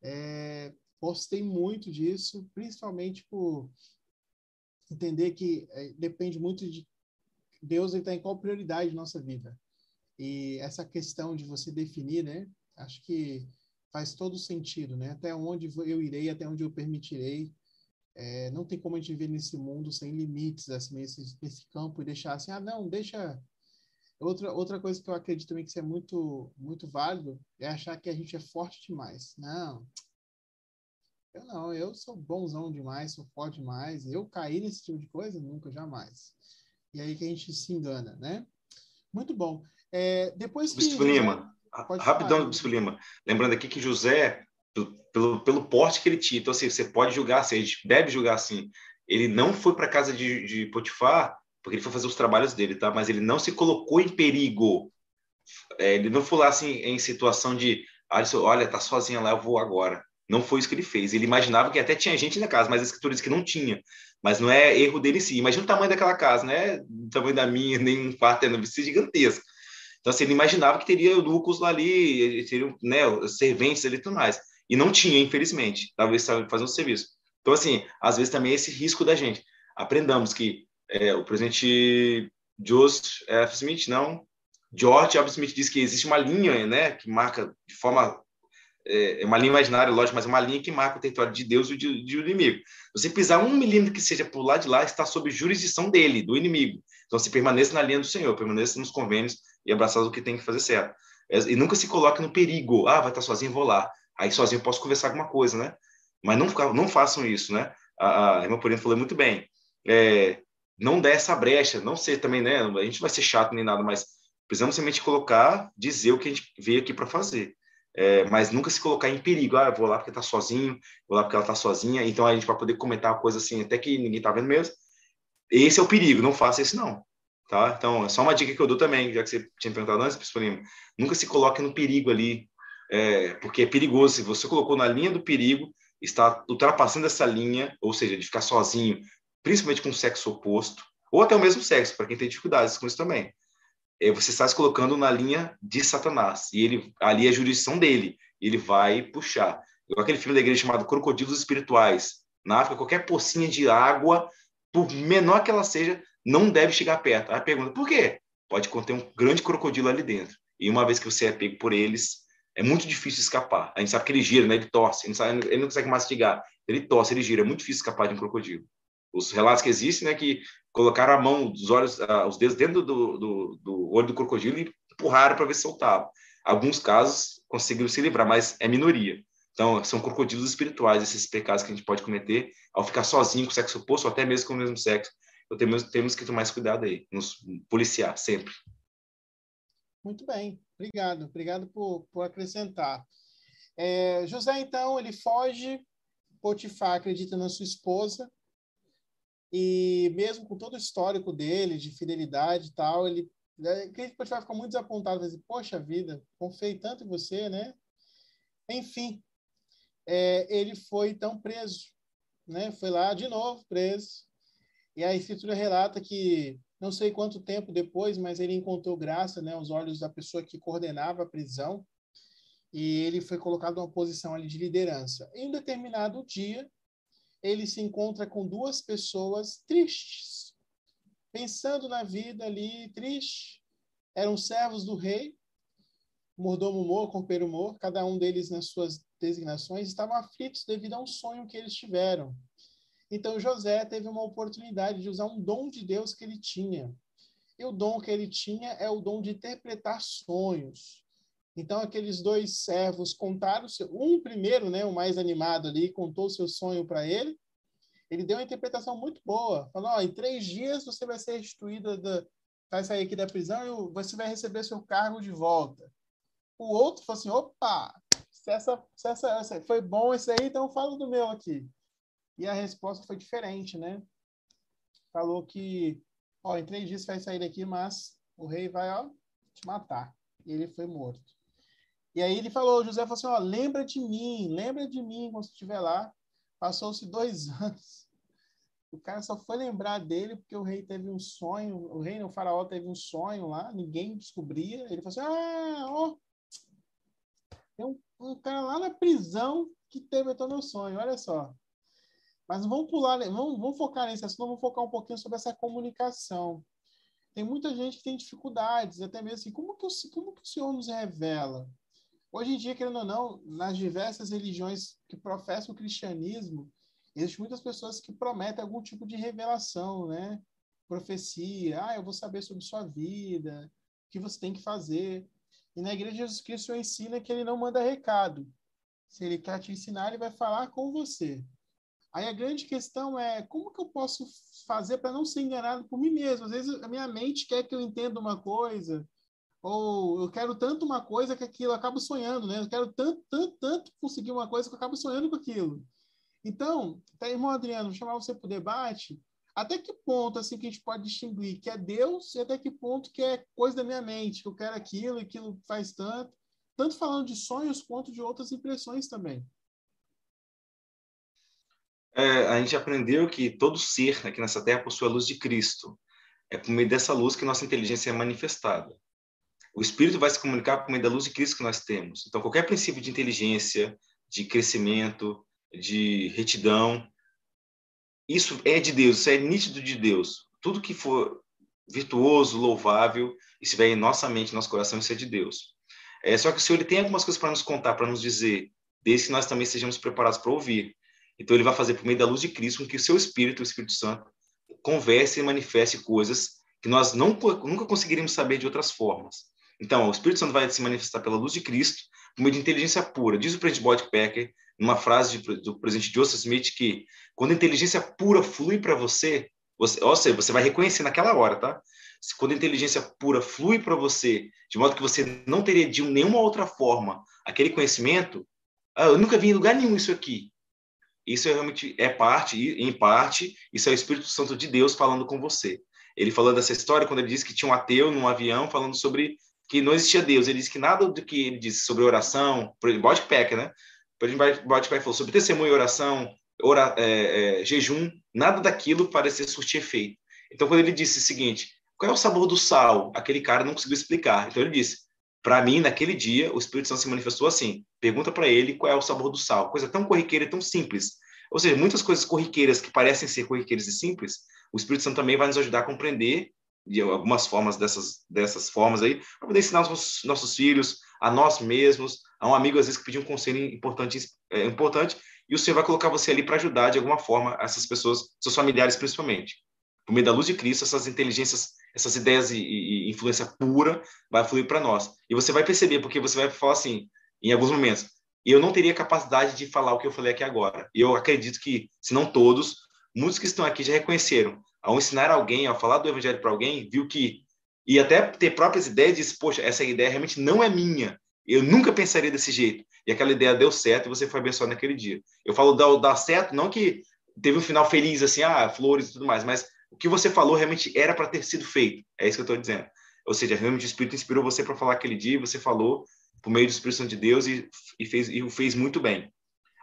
[SPEAKER 1] É, gostei muito disso, principalmente por entender que é, depende muito de Deus está em qual prioridade na nossa vida. E essa questão de você definir, né? Acho que faz todo sentido, né? Até onde eu irei, até onde eu permitirei. É, não tem como a gente viver nesse mundo sem limites, assim, nesse, nesse campo e deixar assim, ah, não, deixa. Outra, outra coisa que eu acredito também que isso é muito, muito válido é achar que a gente é forte demais. Não, eu não, eu sou bonzão demais, sou forte demais. Eu caí nesse tipo de coisa? Nunca, jamais. E aí que a gente se engana, né? Muito bom. É, depois que...
[SPEAKER 2] Bispo Lima, rapidão, Bispo Lima. Lembrando aqui que José, pelo, pelo porte que ele tinha, então assim, você pode julgar assim, a gente deve julgar assim, ele não foi para casa de, de Potifar porque ele foi fazer os trabalhos dele, tá? Mas ele não se colocou em perigo. É, ele não foi lá assim em situação de, olha, tá sozinha lá, eu vou agora. Não foi isso que ele fez. Ele imaginava que até tinha gente na casa, mas a escritura diz que não tinha. Mas não é erro dele sim. Imagina o tamanho daquela casa, né? O tamanho da minha, nem um quarto, é gigantesco. Então, assim, ele imaginava que teria lucros lá ali, teriam né, serventes ali e tudo mais. E não tinha, infelizmente. Talvez estava fazendo serviço. Então, assim, às vezes também é esse risco da gente. Aprendamos que é, o presidente Joseph F. Smith, não, George F. Smith diz que existe uma linha, né, que marca de forma é, é uma linha imaginária, lógico, mas é uma linha que marca o território de Deus e de, de inimigo. Você pisar um milímetro que seja por lá de lá, está sob jurisdição dele, do inimigo. Então, se permaneça na linha do Senhor, permaneça nos convênios e abraçar o que tem que fazer certo. É, e nunca se coloque no perigo. Ah, vai estar sozinho, vou lá. Aí sozinho eu posso conversar alguma coisa, né? Mas não, não façam isso, né? A, a irmã Porina falou muito bem. É, não dê essa brecha, não ser também, né? A gente vai ser chato nem nada, mas precisamos somente colocar, dizer o que a gente veio aqui para fazer é, mas nunca se colocar em perigo. Ah, vou lá porque tá sozinho, vou lá porque ela tá sozinha, então a gente vai poder comentar uma coisa assim, até que ninguém tá vendo mesmo. Esse é o perigo, não faça isso não. Tá? Então, é só uma dica que eu dou também, já que você tinha perguntado antes, Pispolino, nunca se coloque no perigo ali, é, porque é perigoso. Se você colocou na linha do perigo, está ultrapassando essa linha, ou seja, de ficar sozinho, principalmente com o sexo oposto, ou até o mesmo sexo, para quem tem dificuldades com isso também. É, você está se colocando na linha de Satanás. E ele ali é a jurisdição dele. Ele vai puxar. Igual aquele filme da igreja chamado Crocodilos Espirituais. Na África, qualquer pocinha de água, por menor que ela seja, não deve chegar perto. Aí pergunta, por quê? Pode conter um grande crocodilo ali dentro. E uma vez que você é pego por eles, é muito difícil escapar. A gente sabe que ele gira, né? ele torce, ele não, sabe, ele não consegue mastigar. Ele torce, ele gira. É muito difícil escapar de um crocodilo. Os relatos que existem, né, que colocaram a mão, os olhos, uh, os dedos dentro do, do, do, olho do crocodilo e empurraram para ver se soltava. Alguns casos conseguiram se livrar, mas é minoria. Então, são crocodilos espirituais esses pecados que a gente pode cometer ao ficar sozinho com o sexo oposto, ou até mesmo com o mesmo sexo. Então, temos, temos que tomar mais cuidado aí, nos policiar sempre.
[SPEAKER 1] Muito bem, obrigado. Obrigado por, por acrescentar. É, José, então, ele foge, Potifar acredita na sua esposa, e mesmo com todo o histórico dele, de fidelidade e tal, ele né, acredito que pode ficar muito desapontado, dizer, poxa vida, confiei tanto em você, né? Enfim, é, ele foi então preso, né? Foi lá de novo preso. E a escritura relata que não sei quanto tempo depois, mas ele encontrou graça, né, aos olhos da pessoa que coordenava a prisão, e ele foi colocado numa posição ali de liderança. Em um determinado dia, ele se encontra com duas pessoas tristes, pensando na vida ali, triste. Eram servos do rei, mordomo Mor, compeiro Mor, cada um deles nas suas designações, estavam aflitos devido a um sonho que eles tiveram. Então José teve uma oportunidade de usar um dom de Deus que ele tinha. E o dom que ele tinha é o dom de interpretar sonhos. Então aqueles dois servos contaram, seu, um primeiro, né, o mais animado ali, contou seu sonho para ele. Ele deu uma interpretação muito boa. Falou: oh, em três dias você vai ser restituída, da, vai sair aqui da prisão e você vai receber seu cargo de volta. O outro falou assim: opa, se essa, se essa, se foi bom esse aí, então fala do meu aqui. E a resposta foi diferente, né? Falou que, ó, em três dias vai sair daqui, mas o rei vai, ó, te matar. E ele foi morto. E aí ele falou, José falou assim, ó, lembra de mim, lembra de mim quando você estiver lá. Passou-se dois anos. O cara só foi lembrar dele porque o rei teve um sonho, o rei, o faraó teve um sonho lá, ninguém descobria. Ele falou assim, ah, ó, tem um, um cara lá na prisão que teve todo meu sonho, olha só. Mas vamos pular, vamos, vamos focar nesse assunto, vamos focar um pouquinho sobre essa comunicação. Tem muita gente que tem dificuldades, até mesmo assim, como que, o, como que o Senhor nos revela? Hoje em dia, querendo ou não, nas diversas religiões que professam o cristianismo, existem muitas pessoas que prometem algum tipo de revelação, né? Profecia, ah, eu vou saber sobre sua vida, o que você tem que fazer. E na igreja Jesus Cristo ensina que ele não manda recado. Se ele quer te ensinar, ele vai falar com você. Aí a grande questão é como que eu posso fazer para não ser enganado por mim mesmo? Às vezes a minha mente quer que eu entenda uma coisa, ou eu quero tanto uma coisa que aquilo eu acabo sonhando, né? Eu quero tanto, tanto, tanto conseguir uma coisa que eu acabo sonhando com aquilo. Então, tá, irmão Adriano, vou chamar você para o debate. Até que ponto assim que a gente pode distinguir que é Deus e até que ponto que é coisa da minha mente, que eu quero aquilo e aquilo faz tanto, tanto falando de sonhos quanto de outras impressões também
[SPEAKER 2] é, a gente aprendeu que todo ser aqui nessa terra possui a luz de Cristo. É por meio dessa luz que nossa inteligência é manifestada. O Espírito vai se comunicar por meio da luz de Cristo que nós temos. Então, qualquer princípio de inteligência, de crescimento, de retidão, isso é de Deus, isso é nítido de Deus. Tudo que for virtuoso, louvável, estiver em nossa mente, nosso coração, isso é de Deus. É, só que o Senhor ele tem algumas coisas para nos contar, para nos dizer, desde que nós também sejamos preparados para ouvir. Então, ele vai fazer por meio da luz de Cristo com que o seu Espírito, o Espírito Santo, converse e manifeste coisas que nós não, nunca conseguiríamos saber de outras formas. Então, o Espírito Santo vai se manifestar pela luz de Cristo, por meio de inteligência pura. Diz o presidente Bodpacker, numa frase de, do presidente Joseph Smith, que quando a inteligência pura flui para você, você, ou seja, você vai reconhecer naquela hora, tá? Quando a inteligência pura flui para você, de modo que você não teria de nenhuma outra forma aquele conhecimento, ah, eu nunca vi em lugar nenhum isso aqui. Isso é realmente é parte, em parte, isso é o Espírito Santo de Deus falando com você. Ele falando dessa história, quando ele disse que tinha um ateu num avião falando sobre que não existia Deus. Ele disse que nada do que ele disse sobre oração, bode peca, né? Bode peca falou sobre testemunho oração, ora, é, é, jejum, nada daquilo parecia surtir efeito. Então, quando ele disse o seguinte, qual é o sabor do sal? Aquele cara não conseguiu explicar. Então, ele disse, para mim, naquele dia, o Espírito Santo se manifestou assim. Pergunta para ele qual é o sabor do sal. Coisa tão corriqueira tão simples. Ou seja, muitas coisas corriqueiras que parecem ser corriqueiras e simples, o Espírito Santo também vai nos ajudar a compreender de algumas formas dessas, dessas formas aí, para poder ensinar os nossos, filhos, a nós mesmos, a um amigo às vezes que pediu um conselho importante, é, importante e o Senhor vai colocar você ali para ajudar de alguma forma essas pessoas, seus familiares principalmente. Por meio da luz de Cristo, essas inteligências essas ideias e, e influência pura vai fluir para nós. E você vai perceber, porque você vai falar assim, em alguns momentos, eu não teria capacidade de falar o que eu falei aqui agora. E eu acredito que, se não todos, muitos que estão aqui já reconheceram. Ao ensinar alguém, ao falar do evangelho para alguém, viu que, e até ter próprias ideias, disse, poxa, essa ideia realmente não é minha. Eu nunca pensaria desse jeito. E aquela ideia deu certo e você foi abençoado naquele dia. Eu falo dar, dar certo, não que teve um final feliz, assim, ah, flores e tudo mais, mas o que você falou realmente era para ter sido feito. É isso que eu estou dizendo. Ou seja, realmente o Espírito inspirou você para falar aquele dia, você falou por meio do Espírito Santo de Deus e, e, fez, e o fez muito bem.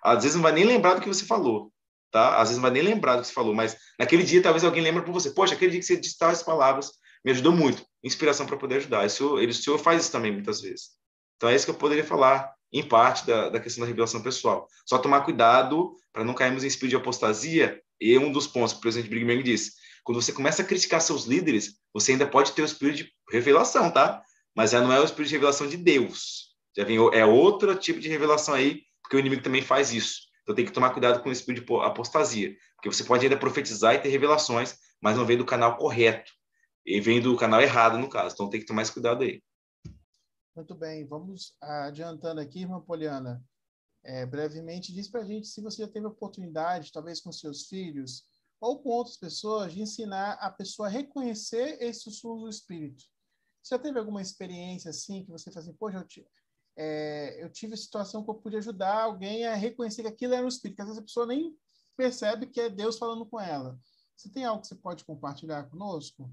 [SPEAKER 2] Às vezes não vai nem lembrar do que você falou, tá? Às vezes não vai nem lembrar do que você falou, mas naquele dia talvez alguém lembre por você. Poxa, aquele dia que você disse tais palavras me ajudou muito. Inspiração para poder ajudar. Isso, ele, o Senhor faz isso também muitas vezes. Então é isso que eu poderia falar em parte da, da questão da revelação pessoal. Só tomar cuidado para não cairmos em espírito de apostasia. E um dos pontos que o presidente Brigham disse, quando você começa a criticar seus líderes, você ainda pode ter o espírito de revelação, tá? Mas já não é o espírito de revelação de Deus. Já vem é outro tipo de revelação aí, porque o inimigo também faz isso. Então tem que tomar cuidado com o espírito de apostasia, porque você pode ainda profetizar e ter revelações, mas não vem do canal correto, e vem do canal errado, no caso. Então tem que tomar esse cuidado aí.
[SPEAKER 1] Muito bem, vamos adiantando aqui, irmã Poliana. É, brevemente, diz para a gente se você já teve oportunidade, talvez com seus filhos, ou com outras pessoas, de ensinar a pessoa a reconhecer esse sussurro do Espírito. Você já teve alguma experiência assim, que você fala assim, poxa, eu, é, eu tive situação que eu pude ajudar alguém a reconhecer que aquilo era o Espírito, que às vezes a pessoa nem percebe que é Deus falando com ela. Você tem algo que você pode compartilhar conosco?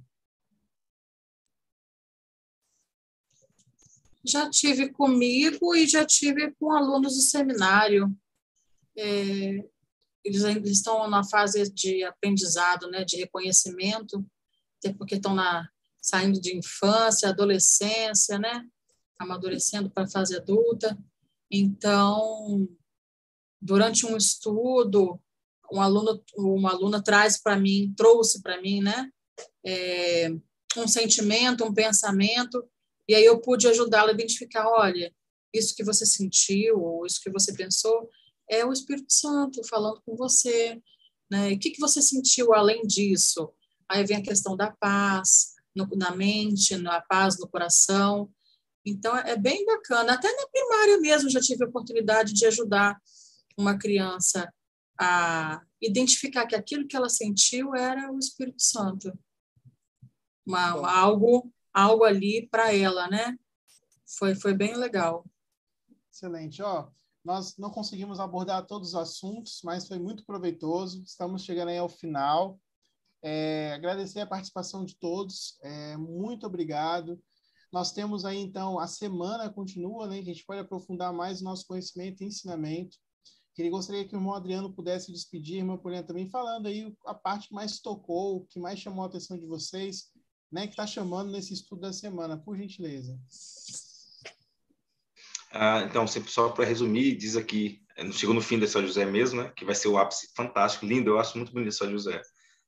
[SPEAKER 3] Já tive comigo e já tive com alunos do seminário. É, eles ainda estão na fase de aprendizado, né, de reconhecimento, até porque estão na, saindo de infância, adolescência, né, amadurecendo para a fase adulta. Então, durante um estudo, um aluno, uma aluna traz para mim, trouxe para mim, né, é, um sentimento, um pensamento, e aí eu pude ajudá-la a identificar, olha, isso que você sentiu, ou isso que você pensou, é o Espírito Santo falando com você. Né? O que, que você sentiu além disso? Aí vem a questão da paz no, na mente, na paz no coração. Então, é bem bacana. Até na primária mesmo já tive a oportunidade de ajudar uma criança a identificar que aquilo que ela sentiu era o Espírito Santo. Uma, algo, algo ali para ela, né? Foi, foi bem legal.
[SPEAKER 1] Excelente. Ó, nós não conseguimos abordar todos os assuntos, mas foi muito proveitoso. Estamos chegando aí ao final. É, agradecer a participação de todos. É, muito obrigado. Nós temos aí, então, a semana continua, né? Que a gente pode aprofundar mais o nosso conhecimento e ensinamento. Queria gostaria que o irmão Adriano pudesse despedir, irmã Poliana também, falando aí a parte que mais tocou, que mais chamou a atenção de vocês, né? Que está chamando nesse estudo da semana, por gentileza.
[SPEAKER 2] Ah, então, só para resumir, diz aqui, é, chegou no fim de São José mesmo, né? Que vai ser o ápice fantástico, lindo, eu acho muito bonito São José.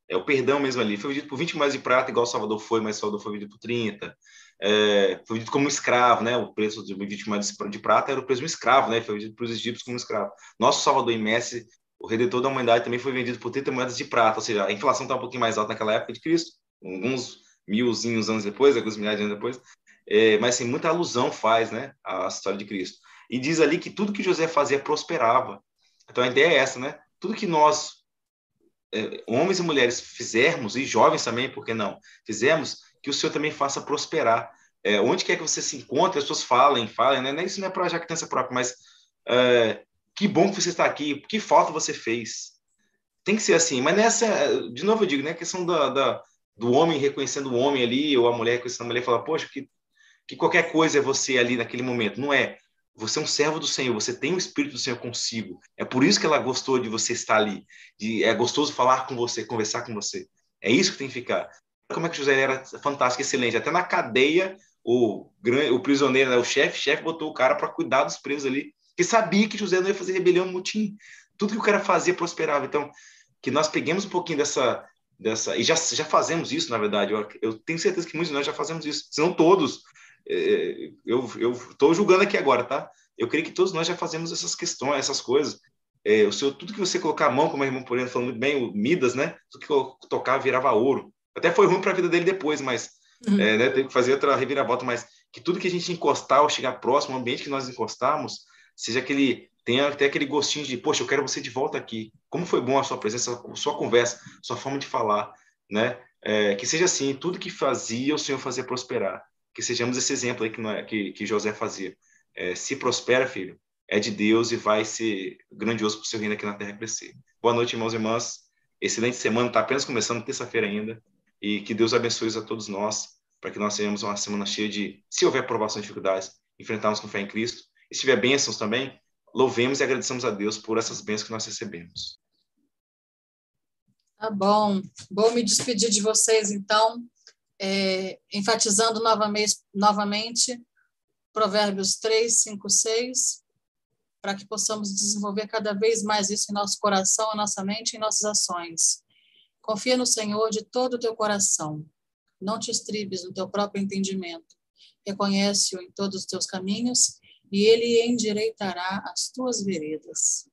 [SPEAKER 2] É o perdão mesmo ali. Foi vendido por 20 moedas de prata, igual Salvador foi, mas Salvador foi vendido por 30. É, foi vendido como escravo, né? O preço de 20 moedas de prata era o preço de um escravo, né? Foi vendido para os egípcios como escravo. Nosso Salvador e Messi, o Redentor da humanidade, também foi vendido por 30 moedas de prata, ou seja, a inflação estava um pouquinho mais alta naquela época de Cristo, alguns milzinhos anos depois, alguns milhares de anos depois, é, mas assim, muita alusão faz, né, à história de Cristo. E diz ali que tudo que José fazia prosperava. Então a ideia é essa, né? Tudo que nós, é, homens e mulheres, fizermos, e jovens também, por que não? Fizermos, que o Senhor também faça prosperar. É, onde quer que você se encontre, as pessoas falem, falem, né? Isso não é para jactância própria, mas é, que bom que você está aqui, que falta você fez. Tem que ser assim, mas nessa, de novo eu digo, né? A questão da, da, do homem reconhecendo o homem ali, ou a mulher reconhecendo a mulher, fala, poxa, que, que qualquer coisa é você ali naquele momento. Não é. Você é um servo do Senhor, você tem o Espírito do Senhor consigo. É por isso que ela gostou de você estar ali. De, é gostoso falar com você, conversar com você. É isso que tem que ficar. Como é que José era fantástico, excelente. Até na cadeia, o, o prisioneiro, né, o chefe, chefe botou o cara para cuidar dos presos ali, que sabia que José não ia fazer rebelião no mutim. Tudo que o cara fazia prosperava. Então, que nós peguemos um pouquinho dessa, dessa e já, já fazemos isso, na verdade. Eu, eu tenho certeza que muitos de nós já fazemos isso, se não todos é, eu estou julgando aqui agora, tá? Eu creio que todos nós já fazemos essas questões, essas coisas. É, o seu, tudo que você colocar a mão, como a irmã Poliana falou muito bem, o Midas, né? Tudo que tocava virava ouro. Até foi ruim para a vida dele depois, mas uhum. é, né, teve que fazer outra reviravolta. Mas que tudo que a gente encostar ou chegar próximo, o ambiente que nós encostarmos, seja aquele tenha até aquele gostinho de, poxa, eu quero você de volta aqui. Como foi bom a sua presença, a sua conversa, a sua forma de falar, né? É, que seja assim, tudo que fazia, o Senhor fazia prosperar que sejamos esse exemplo aí que, é, que, que José fazia. É, se prospera, filho, é de Deus e vai ser grandioso para o seu reino aqui na terra crescer. Boa noite, irmãos e irmãs. Excelente semana, está apenas começando, terça-feira ainda. E que Deus abençoe a todos nós, para que nós tenhamos uma semana cheia de, se houver provação e dificuldades, enfrentarmos com fé em Cristo. E se tiver bênçãos também, louvemos e agradecemos a Deus por essas bênçãos que nós recebemos.
[SPEAKER 3] Tá bom. Vou me despedir de vocês, então é, enfatizando novamente, novamente Provérbios 3, 5, 6, para que possamos desenvolver cada vez mais isso em nosso coração, em nossa mente e em nossas ações. Confia no Senhor de todo o teu coração. Não te estribes no teu próprio entendimento. Reconhece-o em todos os teus caminhos e ele endireitará as tuas veredas.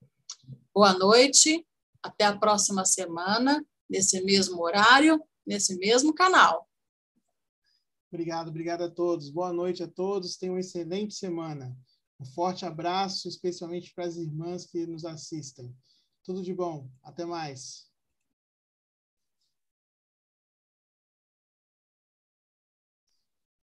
[SPEAKER 3] Boa noite, até a próxima semana, nesse mesmo horário, nesse mesmo canal.
[SPEAKER 1] Obrigado, obrigado a todos. Boa noite a todos. Tenham uma excelente semana. Um forte abraço, especialmente para as irmãs que nos assistem. Tudo de bom. Até mais.